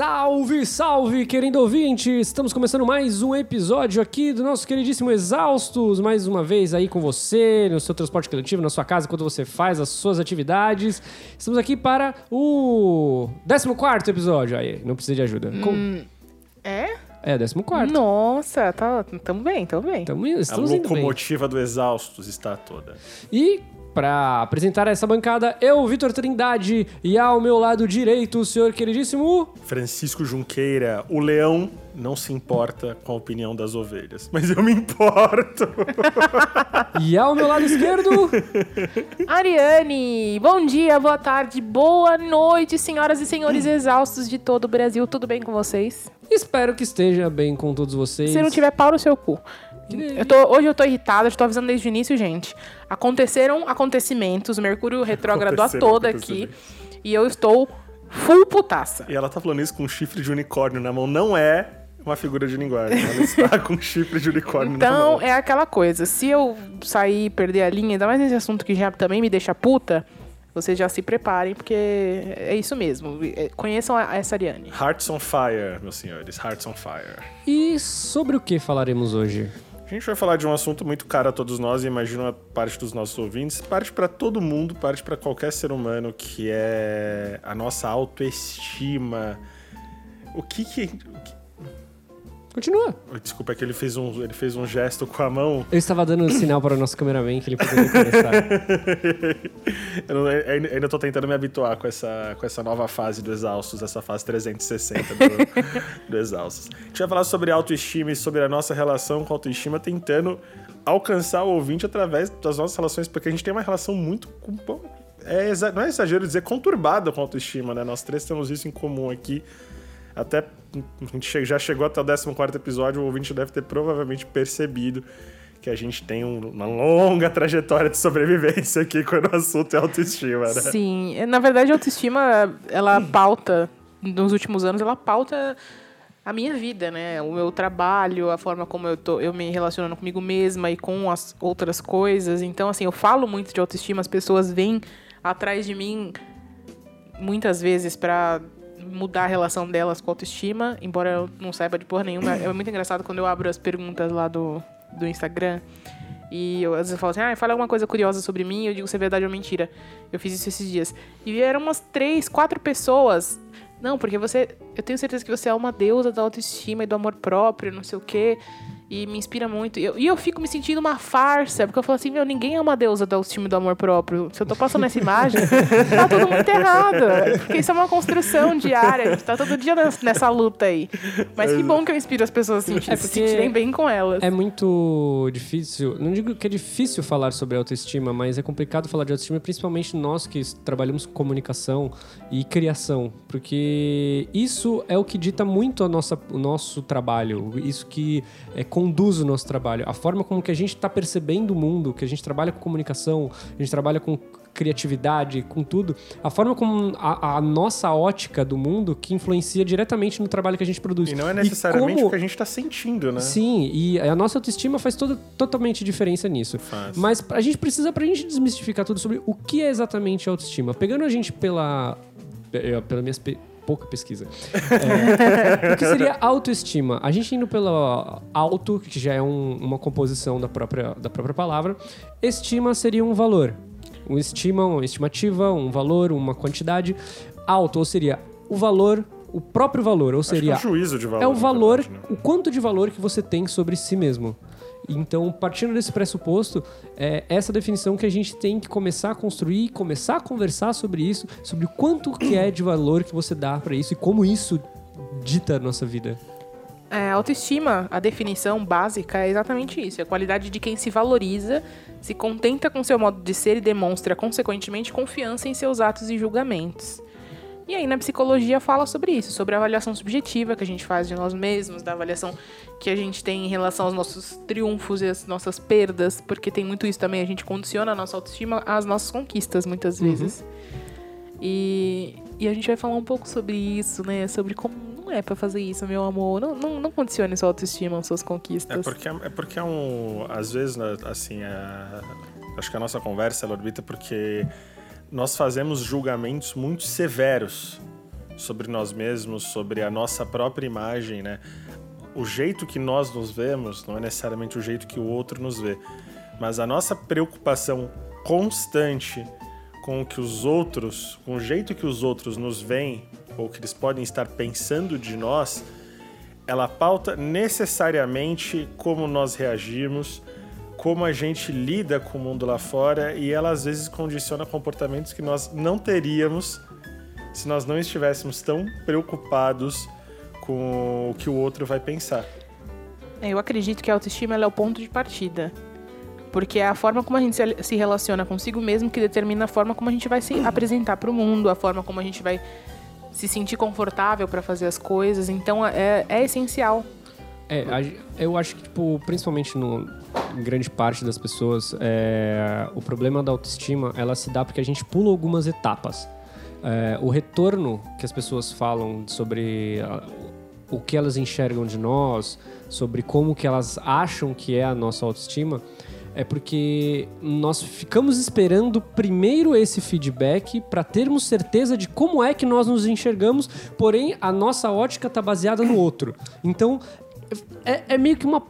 Salve, salve, querido ouvinte! Estamos começando mais um episódio aqui do nosso queridíssimo Exaustos, mais uma vez aí com você, no seu transporte coletivo, na sua casa, quando você faz as suas atividades. Estamos aqui para o 14 episódio. Aí, não precisa de ajuda. Com- É? É, 14. Nossa, tá, tamo bem, tamo bem. Tamo, A estamos indo bem. locomotiva do Exaustos está toda. E para apresentar essa bancada, eu, Vitor Trindade, e ao meu lado direito, o senhor queridíssimo. Francisco Junqueira, o leão não se importa com a opinião das ovelhas, mas eu me importo. E ao meu lado esquerdo, Ariane, bom dia, boa tarde, boa noite, senhoras e senhores exaustos de todo o Brasil. Tudo bem com vocês? espero que esteja bem com todos vocês. Se não tiver pau no seu cu. Eu tô- hoje eu tô irritada, tô avisando desde o início, gente. Aconteceram acontecimentos, Mercúrio retrógrado a toda aqui. E eu estou full putaça. E ela tá falando isso com um chifre de unicórnio na mão. Não é uma figura de linguagem. Ela está com um chifre de unicórnio na Então, mão. é aquela coisa. Se eu sair e perder a linha, ainda mais nesse assunto que já também me deixa puta, vocês já se preparem, porque é isso mesmo. É, Conheçam a- essa Ariane. Hearts on Fire, meus senhores. Hearts on Fire. E sobre o que falaremos hoje? A gente vai falar de um assunto muito caro a todos nós e imagino a parte dos nossos ouvintes, parte para todo mundo, parte para qualquer ser humano, que é a nossa autoestima. O que que, o que- Continua. Desculpa, é que ele fez um, ele fez um gesto com a mão. Eu estava dando um sinal para o nosso cameraman que ele poderia começar. Eu não- eu ainda tô tentando me habituar com essa, com essa nova fase do Exaustos, essa fase 360 do, do Exaustos. A gente vai falar sobre autoestima e sobre a nossa relação com a autoestima, tentando alcançar o ouvinte através das nossas relações, porque a gente tem uma relação muito. É, não é exagero dizer conturbada com a autoestima, né? Nós três temos isso em comum aqui. Até a gente já chegou até o 14 episódio, o ouvinte deve ter provavelmente percebido que a gente tem um- uma longa trajetória de sobrevivência aqui quando o assunto é autoestima, né? Sim, é, na verdade a autoestima, ela pauta, nos últimos anos, ela pauta a minha vida, né? O meu trabalho, a forma como eu, tô, eu me relacionando comigo mesma e com as outras coisas. Então, assim, eu falo muito de autoestima, as pessoas vêm atrás de mim muitas vezes pra mudar a relação delas com a autoestima, embora eu não saiba de porra nenhuma. É muito engraçado quando eu abro as perguntas lá do, do Instagram e eu, às vezes eu falo assim, ah, fala alguma coisa curiosa sobre mim, eu digo se é verdade ou mentira. Eu fiz isso esses dias. E vieram umas três, quatro pessoas. Não, porque você. Eu tenho certeza que você é uma deusa da autoestima e do amor próprio, não sei o quê. E me inspira muito. E eu, e eu fico me sentindo uma farsa, porque eu falo assim, meu, ninguém é uma deusa da autoestima e do amor próprio. Se eu tô passando essa imagem, tá tudo muito errado. Porque isso é uma construção diária. A gente tá todo dia nessa, luta aí. Mas que bom que eu inspiro as pessoas a sentir, É se sentirem bem com elas. É muito difícil, não digo que é difícil falar sobre autoestima, mas é complicado falar de autoestima, principalmente nós que trabalhamos com comunicação e criação, porque isso é o que dita muito a nossa, o nosso trabalho, isso que é, conduz o nosso trabalho, a forma como que a gente está percebendo o mundo, que a gente trabalha com comunicação, a gente trabalha com criatividade, com tudo, a forma como a, a nossa ótica do mundo que influencia diretamente no trabalho que a gente produz. E não é necessariamente como- o que a gente tá sentindo, né? Sim, e a nossa autoestima faz toda, totalmente diferença nisso. Faz. Mas a gente precisa, pra gente desmistificar tudo sobre o que é exatamente autoestima. Pegando a gente pela, pela minha pouca pesquisa. É, o que seria autoestima? A gente indo pela auto, que já é um- uma composição da própria, da própria palavra, estima seria um valor. Um estima, uma estimativa, um valor, uma quantidade. Auto, ou seria o valor, o próprio valor, ou que seria é um juízo de valor. é o valor, verdade, né? o quanto de valor que você tem sobre si mesmo. Então, partindo desse pressuposto, é essa definição que a gente tem que começar a construir, começar a conversar sobre isso, sobre o quanto que é de valor que você dá pra isso e como isso dita a nossa vida. É, autoestima, a definição básica é exatamente isso: é a qualidade de quem se valoriza, se contenta com seu modo de ser e demonstra, consequentemente, confiança em seus atos e julgamentos. E aí, na psicologia, fala sobre isso, sobre a avaliação subjetiva que a gente faz de nós mesmos, da avaliação que a gente tem em relação aos nossos triunfos e às nossas perdas, porque tem muito isso também, a gente condiciona a nossa autoestima às nossas conquistas, muitas vezes. E, e a gente vai falar um pouco sobre isso, né? Sobre como não é pra fazer isso, meu amor. Não, não, não condicione sua autoestima às suas É conquistas. porque, é porque é um. Às vezes, né, assim, a- acho que a nossa conversa ela orbita porque nós fazemos julgamentos muito severos sobre nós mesmos, sobre a nossa própria imagem, né? O jeito que nós nos vemos não é necessariamente o jeito que o outro nos vê, mas a nossa preocupação constante com o que os outros, com o jeito que os outros nos veem ou que eles podem estar pensando de nós, ela pauta necessariamente como nós reagimos, como a gente lida com o mundo lá fora e ela às vezes condiciona comportamentos que nós não teríamos se nós não estivéssemos tão preocupados com o que o outro vai pensar. Eu acredito que a autoestima é o ponto de partida. Porque é a forma como a gente se relaciona consigo mesmo que determina a forma como a gente vai se apresentar para o mundo, a forma como a gente vai se sentir confortável para fazer as coisas. Então é, é essencial. É, eu acho que, tipo, principalmente no, em grande parte das pessoas, é, o problema da autoestima ela se dá porque a gente pula algumas etapas. É, o retorno que as pessoas falam sobre a, o que elas enxergam de nós, sobre como que elas acham que é a nossa autoestima, é porque nós ficamos esperando primeiro esse feedback para termos certeza de como é que nós nos enxergamos, porém a nossa ótica está baseada no outro. Então é, é meio que uma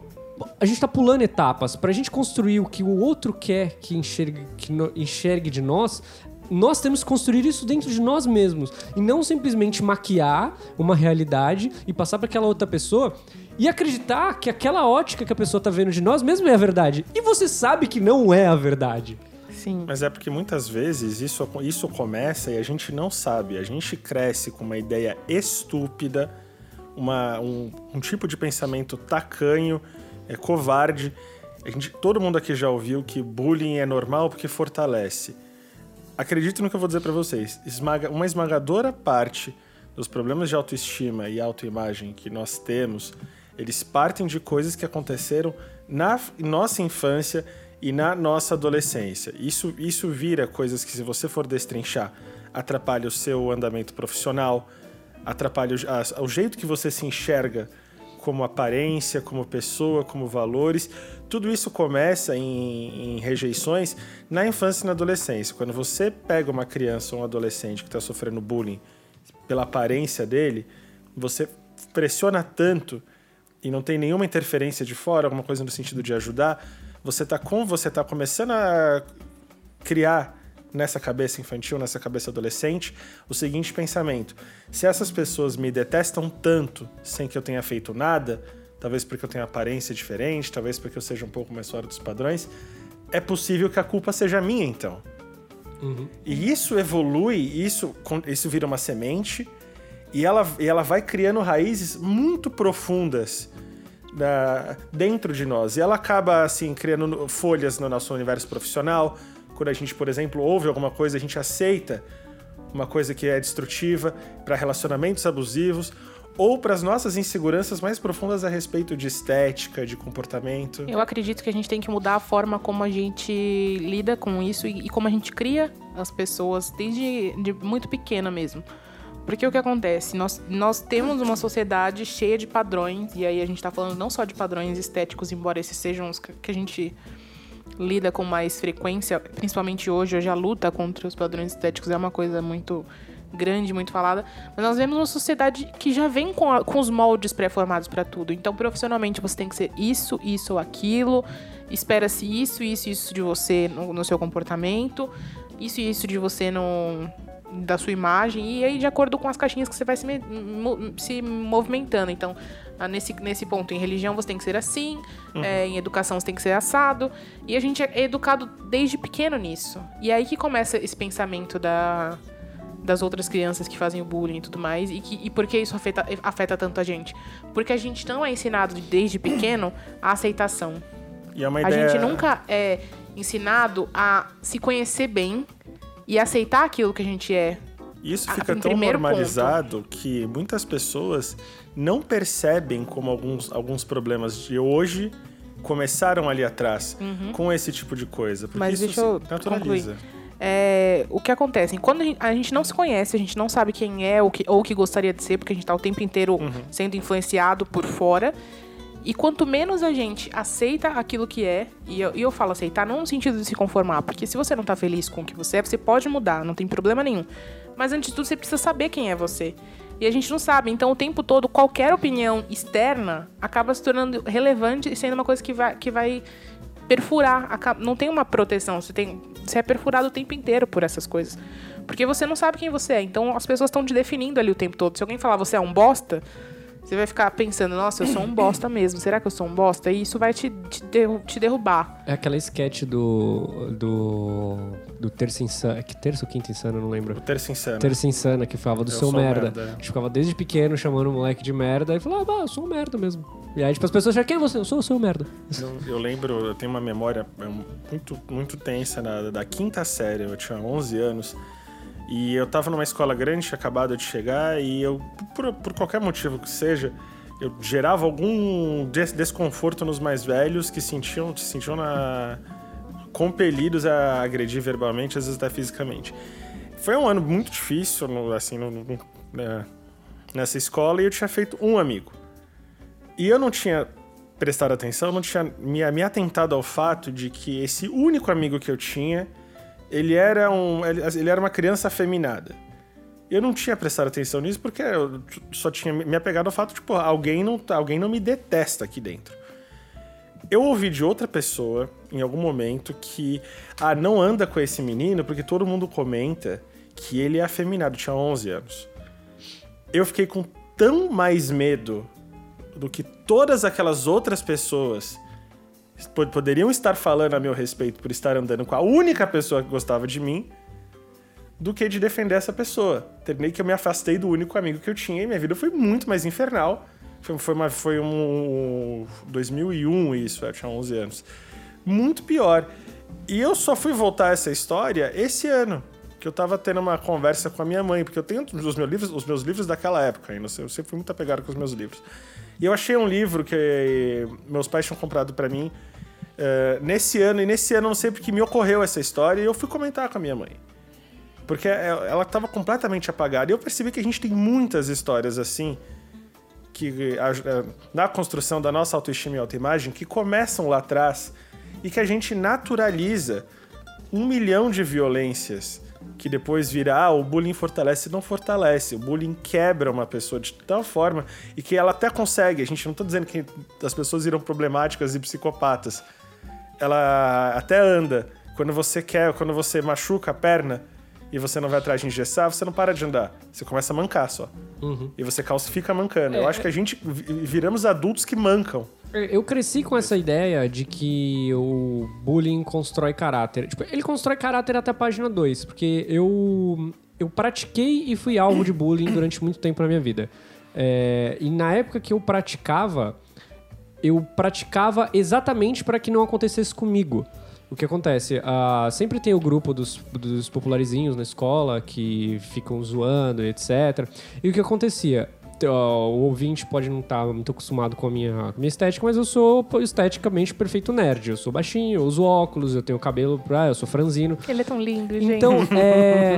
a gente está pulando etapas. Para a gente construir o que o outro quer que enxergue, que no, enxergue de nós, nós temos que construir isso dentro de nós mesmos. E não simplesmente maquiar uma realidade e passar para aquela outra pessoa e acreditar que aquela ótica que a pessoa tá vendo de nós mesmo é a verdade. E você sabe que não é a verdade. Sim. Mas é porque muitas vezes isso, isso começa e a gente não sabe. A gente cresce com uma ideia estúpida, uma, um, um tipo de pensamento tacanho, é covarde. A gente, todo mundo aqui já ouviu que bullying é normal porque fortalece. Acredito no que eu vou dizer para vocês. Esmaga, uma esmagadora parte dos problemas de autoestima e autoimagem que nós temos eles partem de coisas que aconteceram na nossa infância e na nossa adolescência. Isso, isso vira coisas que, se você for destrinchar, atrapalha o seu andamento profissional, atrapalha o, o jeito que você se enxerga como aparência, como pessoa, como valores. Tudo isso começa em, em, rejeições na infância e na adolescência. Quando você pega uma criança ou um adolescente que está sofrendo bullying pela aparência dele, você pressiona tanto e não tem nenhuma interferência de fora, alguma coisa no sentido de ajudar, você está com você tá começando a criar nessa cabeça infantil, nessa cabeça adolescente, o seguinte pensamento: se essas pessoas me detestam tanto sem que eu tenha feito nada, talvez porque eu tenha aparência diferente, talvez porque eu seja um pouco mais fora dos padrões, é possível que a culpa seja minha então. Uhum. E isso evolui, isso, isso vira uma semente e ela, e ela vai criando raízes muito profundas da, dentro de nós. E ela acaba, assim, criando folhas no nosso universo profissional. Quando a gente, por exemplo, ouve alguma coisa, a gente aceita uma coisa que é destrutiva para relacionamentos abusivos ou para as nossas inseguranças mais profundas a respeito de estética, de comportamento. Eu acredito que a gente tem que mudar a forma como a gente lida com isso e, e como a gente cria as pessoas desde de muito pequena mesmo. Porque o que acontece? Nós, nós temos uma sociedade cheia de padrões, e aí a gente está falando não só de padrões estéticos, embora esses sejam os que a gente lida com mais frequência, principalmente hoje. Hoje a luta contra os padrões estéticos é uma coisa muito grande, muito falada. Mas nós vemos uma sociedade que já vem com, a, com os moldes pré-formados para tudo. Então, profissionalmente, você tem que ser isso, isso ou aquilo. Espera-se isso, isso, isso de você no, no seu comportamento. Isso e isso de você no, da sua imagem e aí de acordo com as caixinhas que você vai se, se movimentando. Então, nesse, nesse ponto, em religião você tem que ser assim, uhum. é, em educação você tem que ser assado. E a gente é educado desde pequeno nisso. E é aí que começa esse pensamento da, das outras crianças que fazem o bullying e tudo mais. E, que, e por que isso afeta, afeta tanto a gente? Porque a gente não é ensinado desde pequeno a aceitação. E é uma ideia... A gente nunca é ensinado a se conhecer bem e aceitar aquilo que a gente é. Isso fica tão normalizado ponto. que muitas pessoas não percebem como alguns, alguns problemas de hoje começaram ali atrás uhum. com esse tipo de coisa. Porque Mas isso deixa eu naturaliza. É, o que acontece? Quando a gente não se conhece, a gente não sabe quem é ou, que, ou o que gostaria de ser, porque a gente está o tempo inteiro uhum. sendo influenciado por fora. E quanto menos a gente aceita aquilo que é, e eu, e eu falo aceitar não no sentido de se conformar, porque se você não tá feliz com o que você é, você pode mudar, não tem problema nenhum. Mas antes de tudo, você precisa saber quem é você. E a gente não sabe. Então, o tempo todo, qualquer opinião externa acaba se tornando relevante e sendo uma coisa que vai, que vai perfurar. Não tem uma proteção. Você, tem, você é perfurado o tempo inteiro por essas coisas. Porque você não sabe quem você é. Então, as pessoas estão te definindo ali o tempo todo. Se alguém falar você é um bosta, você vai ficar pensando, nossa, eu sou um bosta mesmo. Será que eu sou um bosta? E isso vai te, te, derru te derrubar. É aquela sketch do. do. do Terça Insana. Que terça ou quinta insana, não lembro. O Terça Insana. Terça Insana, que falava do Eu seu merda. merda, é. A gente ficava desde pequeno chamando o moleque de merda e falava, ah, eu sou um merda mesmo. E aí, tipo, as pessoas acham, quem é você? Eu sou o seu merda. Eu, eu lembro, eu tenho uma memória é, muito, muito tensa na- da quinta série, eu tinha 11 anos. E eu tava numa escola grande, tinha acabado de chegar, e eu, por, por qualquer motivo que seja, eu gerava algum des- desconforto nos mais velhos que sentiam, se sentiam na- compelidos a agredir verbalmente, às vezes até fisicamente. Foi um ano muito difícil, no- assim, no- no- né, nessa escola, e eu tinha feito um amigo. E eu não tinha prestado atenção, não tinha me, me atentado ao fato de que esse único amigo que eu tinha, ele era, um, ele, ele era uma criança afeminada. Eu não tinha prestado atenção nisso porque eu só tinha me apegado ao fato de, pô, alguém não, alguém não me detesta aqui dentro. Eu ouvi de outra pessoa, em algum momento, que, ah, não anda com esse menino porque todo mundo comenta que ele é afeminado, tinha 11 anos. Eu fiquei com tão mais medo do que todas aquelas outras pessoas poderiam estar falando a meu respeito por estar andando com a única pessoa que gostava de mim, do que de defender essa pessoa. Terminei que eu me afastei do único amigo que eu tinha e minha vida foi muito mais infernal. Foi, foi, uma, foi um 2001 isso, eu tinha 11 anos. Muito pior. E eu só fui voltar a essa história esse ano, que eu tava tendo uma conversa com a minha mãe, porque eu tenho os meus livros, os meus livros daquela época ainda, eu sempre fui muito apegado com os meus livros. E eu achei um livro que meus pais tinham comprado para mim eh, nesse ano, e nesse ano não sei porque me ocorreu essa história, e eu fui comentar com a minha mãe. Porque ela ela estava completamente apagada. E eu percebi que a gente tem muitas histórias assim, que a- a- na construção da nossa autoestima e autoimagem, que começam lá atrás e que a gente naturaliza um milhão de violências que depois vira, ah, o bullying fortalece. Não fortalece. O bullying quebra uma pessoa de tal forma e que ela até consegue. A gente não tá dizendo que as pessoas viram problemáticas e psicopatas. Ela até anda. Quando você quer, quando você machuca a perna e você não vai atrás de engessar, você não para de andar. Você começa a mancar só. E você calcifica mancando. Eu acho que a gente vi- viramos adultos que mancam. Eu cresci com essa ideia de que o bullying constrói caráter. Tipo, ele constrói caráter até a página 2, porque eu, eu pratiquei e fui alvo de bullying durante muito tempo na minha vida. É, e na época que eu praticava, eu praticava exatamente para que não acontecesse comigo. O que acontece? Ah, sempre tem o grupo dos, dos popularizinhos na escola que ficam zoando, etc. E o que acontecia? Ó, o ouvinte pode não estar muito acostumado com a minha, com a minha estética, mas eu sou esteticamente perfeito nerd. Eu sou baixinho, eu uso óculos, eu tenho cabelo, ah, eu sou franzino. Ele é tão lindo, gente. Então, é,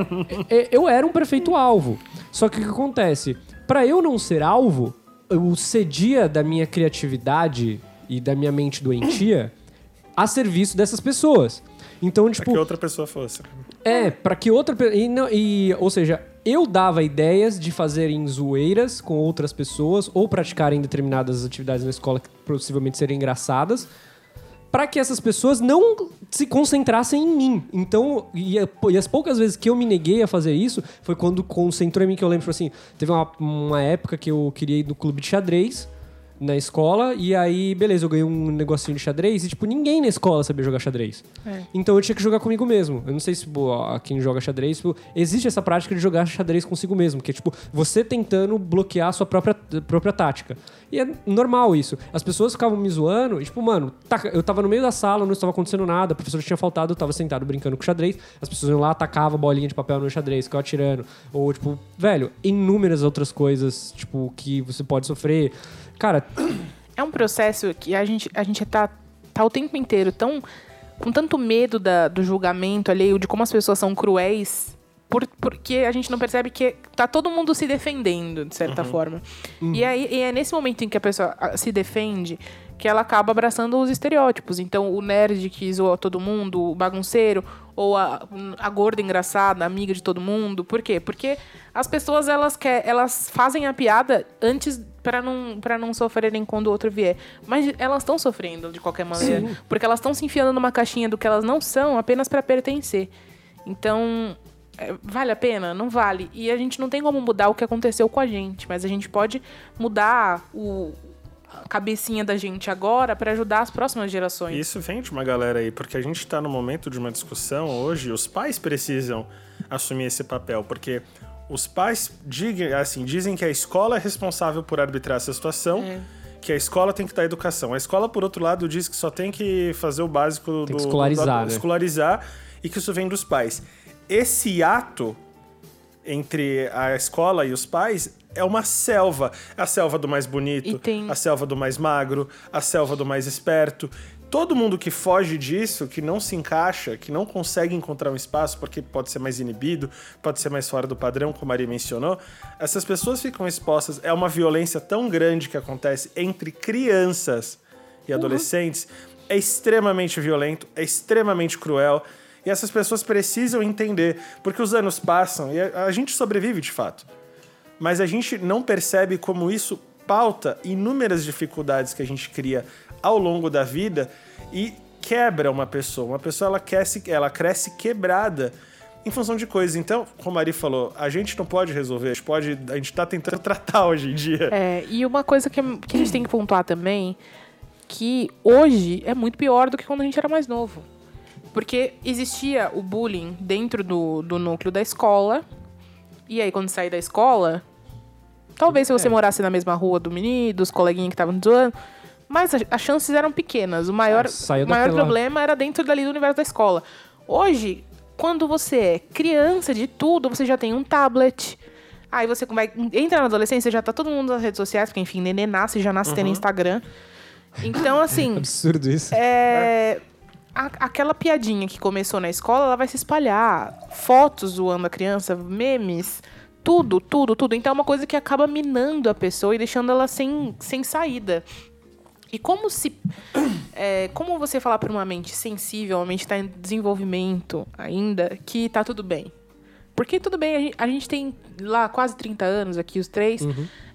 é, eu era um perfeito alvo. Só que o que acontece? Pra eu não ser alvo, eu cedia da minha criatividade e da minha mente doentia a serviço dessas pessoas. Então, Pra tipo, que outra pessoa fosse. é, pra que outra pe- e, não- e Ou seja, eu dava ideias de fazerem zoeiras com outras pessoas ou praticarem determinadas atividades na escola que possivelmente seriam engraçadas pra que essas pessoas não se concentrassem em mim. Então, e, as poucas vezes que eu me neguei a fazer isso foi quando concentrou em mim, que eu lembro, assim, teve uma, uma época que eu queria ir no clube de xadrez na escola, e aí, beleza, eu ganhei um negocinho de xadrez, e, tipo, ninguém na escola sabia jogar xadrez. É. Então eu tinha que jogar comigo mesmo. Eu não sei se pô, a- quem joga xadrez, tipo, existe essa prática de jogar xadrez consigo mesmo, que é tipo, você tentando bloquear a sua própria, própria tática. E é normal isso. As pessoas ficavam me zoando, e tipo, mano, taca- eu tava no meio da sala, não estava acontecendo nada, o professor tinha faltado, eu tava sentado brincando com xadrez, as pessoas iam lá, atacavam bolinha de papel no xadrez, ficavam atirando. Ou, tipo, velho, inúmeras outras coisas, tipo, que você pode sofrer. Cara, É um processo que a gente, a gente tá, tá o tempo inteiro tão com tanto medo da- do julgamento alheio, de como as pessoas são cruéis por, porque a gente não percebe que tá todo mundo se defendendo, de certa forma. E, aí, e é nesse momento em que a pessoa ah, se defende que ela acaba abraçando os estereótipos. Então, o nerd que zoa todo mundo, o bagunceiro, ou a, a gorda engraçada, amiga de todo mundo. Por quê? Porque as pessoas, elas, quer, elas fazem a piada antes para não, pra não sofrerem quando o outro vier. Mas elas estão sofrendo de qualquer maneira. Porque elas estão se enfiando numa caixinha do que elas não são apenas para pertencer. Então, é, vale a pena? Não vale. E a gente não tem como mudar o que aconteceu com a gente, mas a gente pode mudar o a cabecinha da gente agora para ajudar as próximas gerações. Isso vem de uma galera aí, porque a gente está no momento de uma discussão hoje, os pais precisam assumir esse papel, porque os pais digam, assim, dizem que a escola é responsável por arbitrar essa situação. É. Que a escola tem que dar educação. A escola, por outro lado, diz que só tem que fazer o básico Tem do. que escolarizar, do- né? escolarizar e que isso vem dos pais. Esse ato entre a escola e os pais é uma selva. A selva do mais bonito, tem- a selva do mais magro, a selva do mais esperto. Todo mundo que foge disso, que não se encaixa, que não consegue encontrar um espaço porque pode ser mais inibido, pode ser mais fora do padrão, como a Maria mencionou, essas pessoas ficam expostas. É uma violência tão grande que acontece entre crianças e adolescentes. É extremamente violento, é extremamente cruel. E essas pessoas precisam entender, porque os anos passam e a, a gente sobrevive de fato mas a gente não percebe como isso pauta inúmeras dificuldades que a gente cria ao longo da vida e quebra uma pessoa. Uma pessoa ela cresce, ela cresce quebrada em função de coisas. Então, como a Mari falou, a gente não pode resolver, a gente pode, a gente tá tentando tratar hoje em dia. É, e uma coisa que, que a gente tem que pontuar também, que hoje é muito pior do que quando a gente era mais novo. Porque existia o bullying dentro do, do núcleo da escola, e aí quando sair da escola, talvez se você É. morasse na mesma rua do menino, dos coleguinhas que estavam zoando, mas as, chances eram pequenas. O maior, É, o maior problema era dentro dali do universo da escola. Hoje, quando você é criança de tudo, você já tem um tablet. Aí você vai, entra na adolescência, já tá todo mundo nas redes sociais, porque enfim, neném nasce, já nasce tendo Instagram. Então, assim, Absurdo isso. é, a- aquela piadinha que começou na escola, ela vai se espalhar. Fotos zoando a criança, memes, tudo, tudo, tudo. Então é uma coisa que acaba minando a pessoa e deixando ela sem, sem saída. E como se. é, como você falar para uma mente sensível, uma mente está em desenvolvimento ainda, que tá tudo bem? Porque tudo bem, a gente, a gente tem lá quase 30 anos aqui, os três.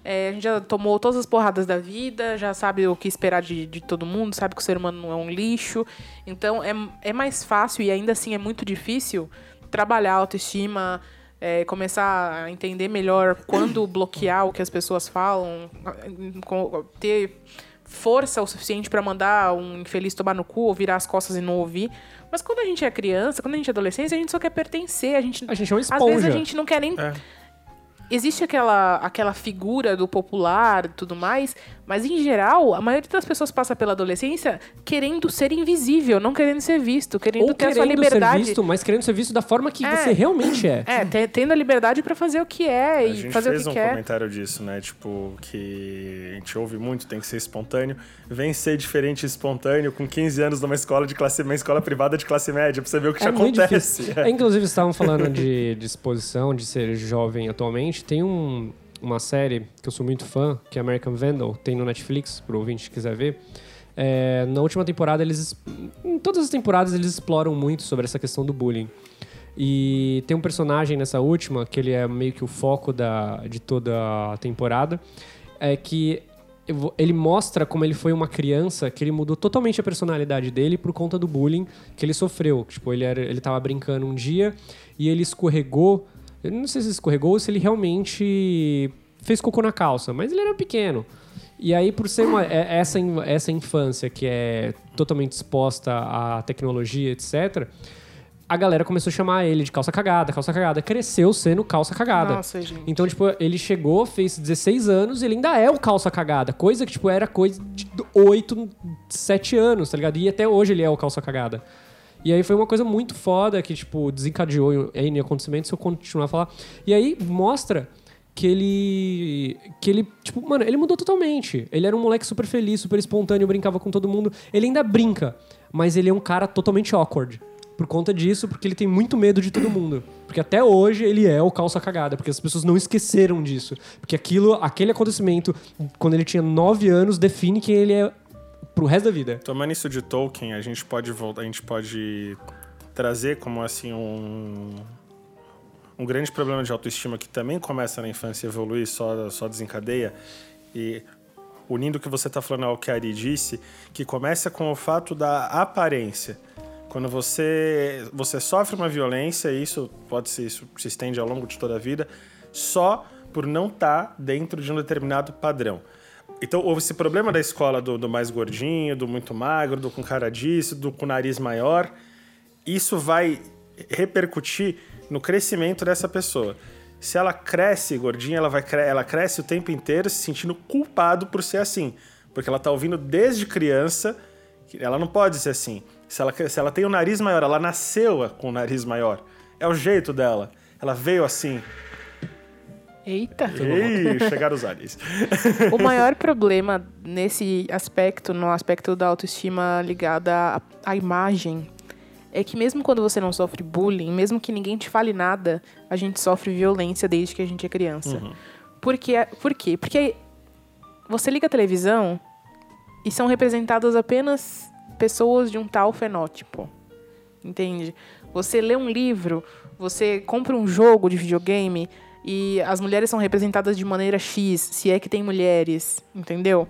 É, a gente já tomou todas as porradas da vida, já sabe o que esperar de, de todo mundo, sabe que o ser humano não é um lixo. Então é, é mais fácil e ainda assim é muito difícil trabalhar a autoestima, é, começar a entender melhor quando bloquear o que as pessoas falam, ter força o suficiente pra mandar um infeliz tomar no cu ou virar as costas e não ouvir. Mas quando a gente é criança, quando a gente é adolescente, a gente só quer pertencer. A gente, A gente é uma às vezes a esponja. gente não quer nem. É. Existe aquela, aquela figura do popular e tudo mais, mas em geral, a maioria das pessoas passa pela adolescência querendo ser invisível, não querendo ser visto, querendo Ou ter a sua querendo ser liberdade. visto, mas querendo ser visto da forma que É. você realmente é. É, te- tendo a liberdade pra fazer o que é A e gente fazer o fez que um quer. comentário disso, né? Tipo, que a gente ouve muito, tem que ser espontâneo. Vem ser diferente e espontâneo com 15 anos numa escola de classe uma escola privada de classe média, pra você ver o que É acontece. difícil. É, inclusive, estavam falando de disposição, de ser jovem atualmente. Tem um- uma série que eu sou muito fã, que é American Vandal, tem no Netflix, pro ouvinte que quiser ver. É, na última temporada, eles. es- Em todas as temporadas, eles exploram muito sobre essa questão do bullying. E tem um personagem nessa última, que ele é meio que o foco da, de toda a temporada, é que ele mostra como ele foi uma criança, que ele mudou totalmente a personalidade dele por conta do bullying que ele sofreu. Tipo, ele, era, ele tava brincando um dia e ele escorregou. Eu não sei se escorregou ou se ele realmente fez cocô na calça, mas ele era pequeno. E aí, por ser uma, é- essa, essa infância que é totalmente exposta à tecnologia, etc., a galera começou a chamar ele de calça cagada, calça cagada. Cresceu sendo calça cagada. Nossa, gente. Então, tipo, ele chegou, fez 16 anos, ele ainda é o calça cagada. Coisa que, tipo, era coisa de 8, 7 anos, tá ligado? E até hoje ele é o calça cagada. E aí foi uma coisa muito foda que, tipo, desencadeou em acontecimentos se eu continuar a falar. E aí mostra que ele. Que ele, tipo, mano, ele mudou totalmente. Ele era um moleque super feliz, super espontâneo, brincava com todo mundo. Ele ainda brinca, mas ele é um cara totalmente awkward. por conta disso, porque ele tem muito medo de todo mundo. Porque até hoje ele é o calça cagada, porque as pessoas não esqueceram disso. Porque aquilo, aquele acontecimento, quando ele tinha 9 anos, define quem ele é pro resto da vida. Tomando isso de Tolkien, a gente pode voltar, a gente pode trazer como assim um um grande problema de autoestima que também começa na infância e evolui só só desencadeia e unindo o que você está falando ao que a Ari disse, que começa com o fato da aparência. Quando você, você sofre uma violência, isso pode ser, isso se estende ao longo de toda a vida, só por não estar tá dentro de um determinado padrão. Então, houve esse problema da escola do, do, mais gordinho, do muito magro, do com cara disso, do com nariz maior. Isso vai repercutir no crescimento dessa pessoa. Se ela cresce gordinha, ela, vai, ela cresce o tempo inteiro se sentindo culpado por ser assim. Porque ela está ouvindo desde criança que ela não pode ser assim. Se ela, se ela tem o um nariz maior, ela nasceu com o um nariz maior. É o jeito dela. Ela veio assim. Eita! Ei, chegaram os aliens. o maior problema nesse aspecto, no aspecto da autoestima ligada à, à imagem, é que mesmo quando você não sofre bullying, mesmo que ninguém te fale nada, a gente sofre violência desde que a gente é criança. Uhum. Por, quê? Por quê? Porque você liga a televisão e são representadas apenas pessoas de um tal fenótipo. Entende? Você lê um livro, você compra um jogo de videogame e as mulheres são representadas de maneira X, se é que tem mulheres, entendeu?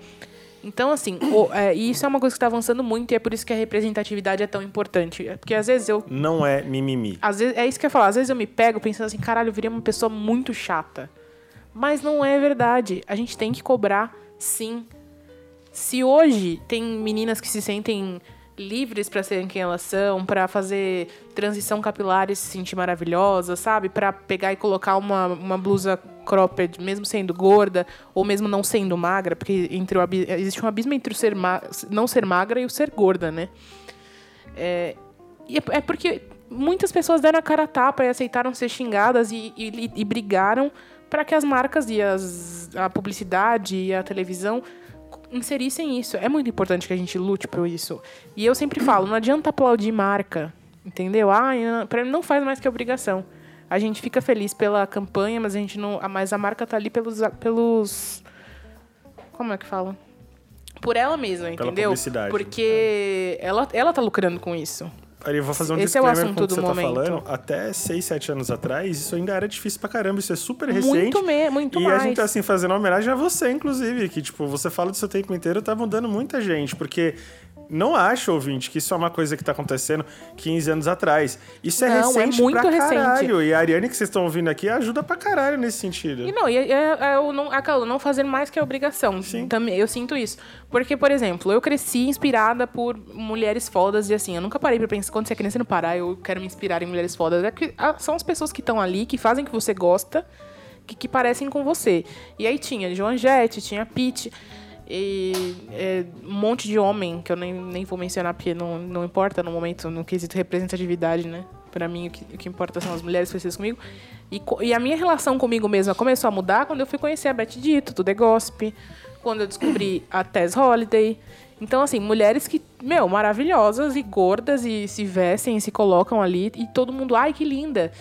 Então, assim, o, é, isso é uma coisa que está avançando muito e é por isso que a representatividade é tão importante. É porque às vezes eu. Não é mimimi. Às vezes, é isso que eu ia falar. Às vezes eu me pego pensando assim, caralho, eu viria uma pessoa muito chata. Mas não é verdade. A gente tem que cobrar, sim. Se hoje tem meninas que se sentem livres para serem quem elas são, para fazer transição capilar e se sentir maravilhosa, sabe? Para pegar e colocar uma, uma blusa cropped, mesmo sendo gorda, ou mesmo não sendo magra, porque entre o, existe um abismo entre o ser não ser magra e o ser gorda, né? É, é, é porque muitas pessoas deram a cara a tapa e aceitaram ser xingadas e, e, e brigaram para que as marcas e as, a publicidade e a televisão inserissem isso. É muito importante que a gente lute por isso. E eu sempre falo, não adianta aplaudir marca, entendeu? Ah, para mim não faz mais que obrigação. A gente fica feliz pela campanha, mas a gente não, mas a marca tá ali pelos pelos como é que fala? Por ela mesma, entendeu? Pela publicidade. Porque ela ela tá lucrando com isso. Eu vou fazer um Esse disclaimer é o assunto com o que você tá momento. tá falando. Até 6, 7 anos atrás, isso ainda era difícil pra caramba. Isso é super recente. Muito, me, muito e mais. E a gente tá, assim, fazendo uma homenagem a você, inclusive. Que, tipo, você fala do seu tempo inteiro, tá mudando muita gente. Porque não acho, ouvinte, que isso é uma coisa que tá acontecendo 15 anos atrás. Isso é não, é recente é muito pra caralho. Recente. E a Ariane que vocês estão ouvindo aqui ajuda pra caralho nesse sentido. E não, e é, é, é eu não, aquela, não fazer mais que a obrigação. Sim. Também, eu sinto isso. Porque, por exemplo, eu cresci inspirada por mulheres fodas e assim, eu nunca parei pra pensar, quando você é criança, parar, eu quero me inspirar em mulheres fodas. É que ah, são as pessoas que estão ali, que fazem o que você gosta, que, que parecem com você. E aí tinha Joan Jett, tinha Pete. E é, um monte de homem, que eu nem, nem vou mencionar porque não, não importa no momento, no quesito representatividade, né? Pra mim, o que, o que importa são as mulheres parecidas comigo. E, e, a minha relação comigo mesma começou a mudar quando eu fui conhecer a Beth Dito, do The Gossip, quando eu descobri a Tess Holiday. Então, assim, mulheres que, meu, maravilhosas e gordas e se vestem e se colocam ali e todo mundo, ai, que linda.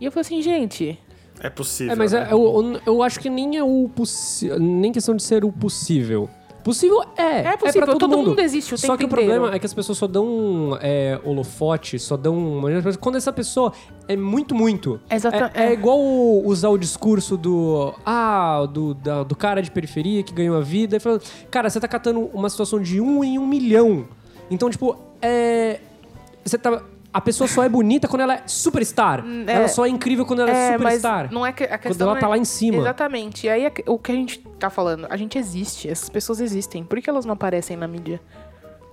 E eu falei assim, gente, é possível. É, mas né? é, eu, eu acho que nem é o possível. Nem questão de ser o possível. Possível é. É possível, é todo, todo mundo. mundo. existe o Só que inteiro. o problema é que as pessoas só dão é, holofote, só dão. Quando essa pessoa é muito, muito. Exatamente. É, é, igual usar o discurso do. Ah, do, da, do cara de periferia que ganhou a vida. E fala, cara, você tá catando uma situação de um em um milhão. Então, tipo, é. Você tá a pessoa só é bonita quando ela é superstar. É, ela só é incrível quando ela é, é superstar. não é que a quando ela tá é... lá em cima. Exatamente. E aí o que a gente tá falando, a gente existe, essas pessoas existem. Por que elas não aparecem na mídia?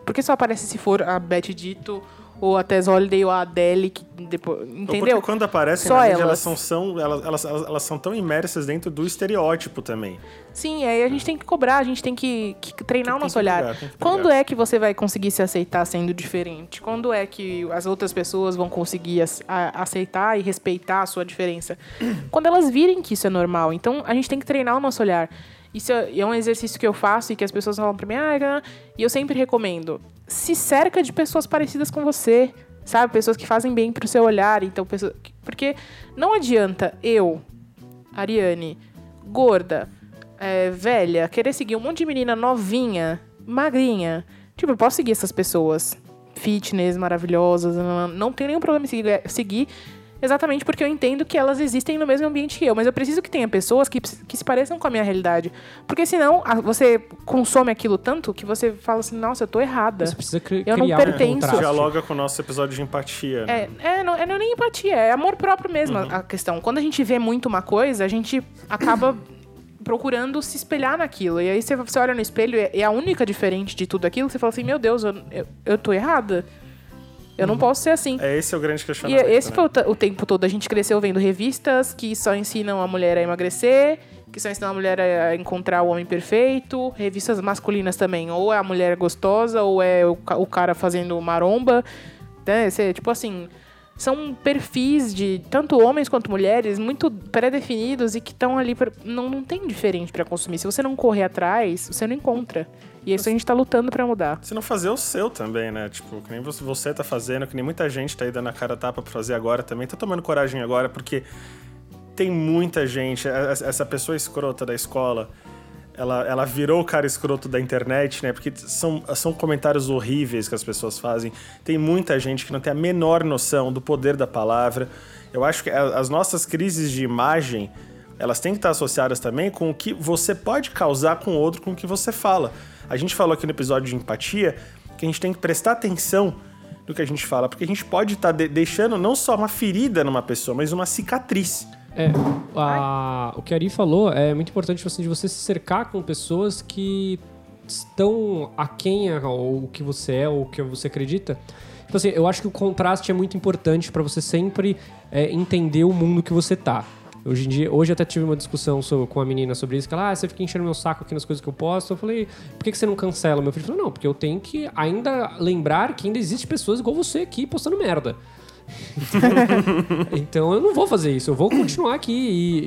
Por que só aparece se for a Beth Dito ou a Tess Holiday ou a Adele, que depois, entendeu? Porque quando aparecem Só elas. elas são, são elas, elas, elas, são tão imersas dentro do estereótipo também. Sim, aí a gente tem que cobrar, a gente tem que, que treinar tem o nosso olhar. Pegar, quando é que você vai conseguir se aceitar sendo diferente? Quando é que as outras pessoas vão conseguir aceitar e respeitar a sua diferença? quando elas virem que isso é normal. Então a gente tem que treinar o nosso olhar. Isso é, é um exercício que eu faço e que as pessoas falam pra mim, ah, e eu sempre recomendo. Se cerca de pessoas parecidas com você. sabe? Pessoas que fazem bem pro seu olhar. Então, pessoas... Porque não adianta eu, Ariane, gorda, é, velha, querer seguir um monte de menina novinha, magrinha. Tipo, eu posso seguir essas pessoas fitness, maravilhosas, não, não tem nenhum problema em seguir, seguir Exatamente porque eu entendo que elas existem no mesmo ambiente que eu, mas eu preciso que tenha pessoas que, que se pareçam com a minha realidade. Porque senão a, você consome aquilo tanto que você fala assim, nossa, eu tô errada. Você precisa cri eu não criar pertenço. um Dialoga com o nosso episódio de empatia. Né? É, é, não, é não é nem empatia, é amor próprio mesmo Uhum. a questão. Quando a gente vê muito uma coisa, a gente acaba procurando se espelhar naquilo. E aí você, você olha no espelho e é a única diferente de tudo aquilo, você fala assim, meu Deus, eu, eu, eu tô errada. Eu não posso ser assim. É esse é o grande E questionamento. esse né? foi o, o tempo todo. A gente cresceu vendo revistas que só ensinam a mulher a emagrecer, que só ensinam a mulher a encontrar o homem perfeito. Revistas masculinas também. Ou é a mulher gostosa, ou é o, o cara fazendo maromba. Né? Tipo assim, são perfis de tanto homens quanto mulheres muito pré-definidos e que estão ali. Pra, não, não tem diferente pra consumir. Se você não correr atrás, você não encontra. E isso a gente tá lutando pra mudar. Se não fazer o seu também, né? Tipo, que nem você, tá fazendo, que nem muita gente tá aí dando a cara tapa pra fazer agora também. Tá tomando coragem agora, porque tem muita gente. a- a- Essa pessoa escrota da escola, ela, ela virou o cara escroto da internet, né? Porque são, são comentários horríveis que as pessoas fazem. Tem muita gente que não tem a menor noção do poder da palavra. Eu acho que as nossas crises de imagem, elas têm que estar associadas também com o que você pode causar com o outro com o que você fala. A gente falou aqui no episódio de empatia que a gente tem que prestar atenção no que a gente fala, porque a gente pode estar de- deixando não só uma ferida numa pessoa, mas uma cicatriz. É, a- o que a Ari falou é muito importante assim, de você se cercar com pessoas que estão aquém o que você é ou o que você acredita. Tipo assim, eu acho que o contraste é muito importante pra você sempre é, entender o mundo que você tá. Hoje em dia, hoje eu até tive uma discussão sobre- com a menina sobre isso, que ela, ah, você fica enchendo meu saco aqui nas coisas que eu posto. Eu falei, por que, que você não cancela? Meu filho falou, não, porque eu tenho que ainda lembrar que ainda existe pessoas igual você aqui postando merda. Então eu não vou fazer isso, eu vou continuar aqui e,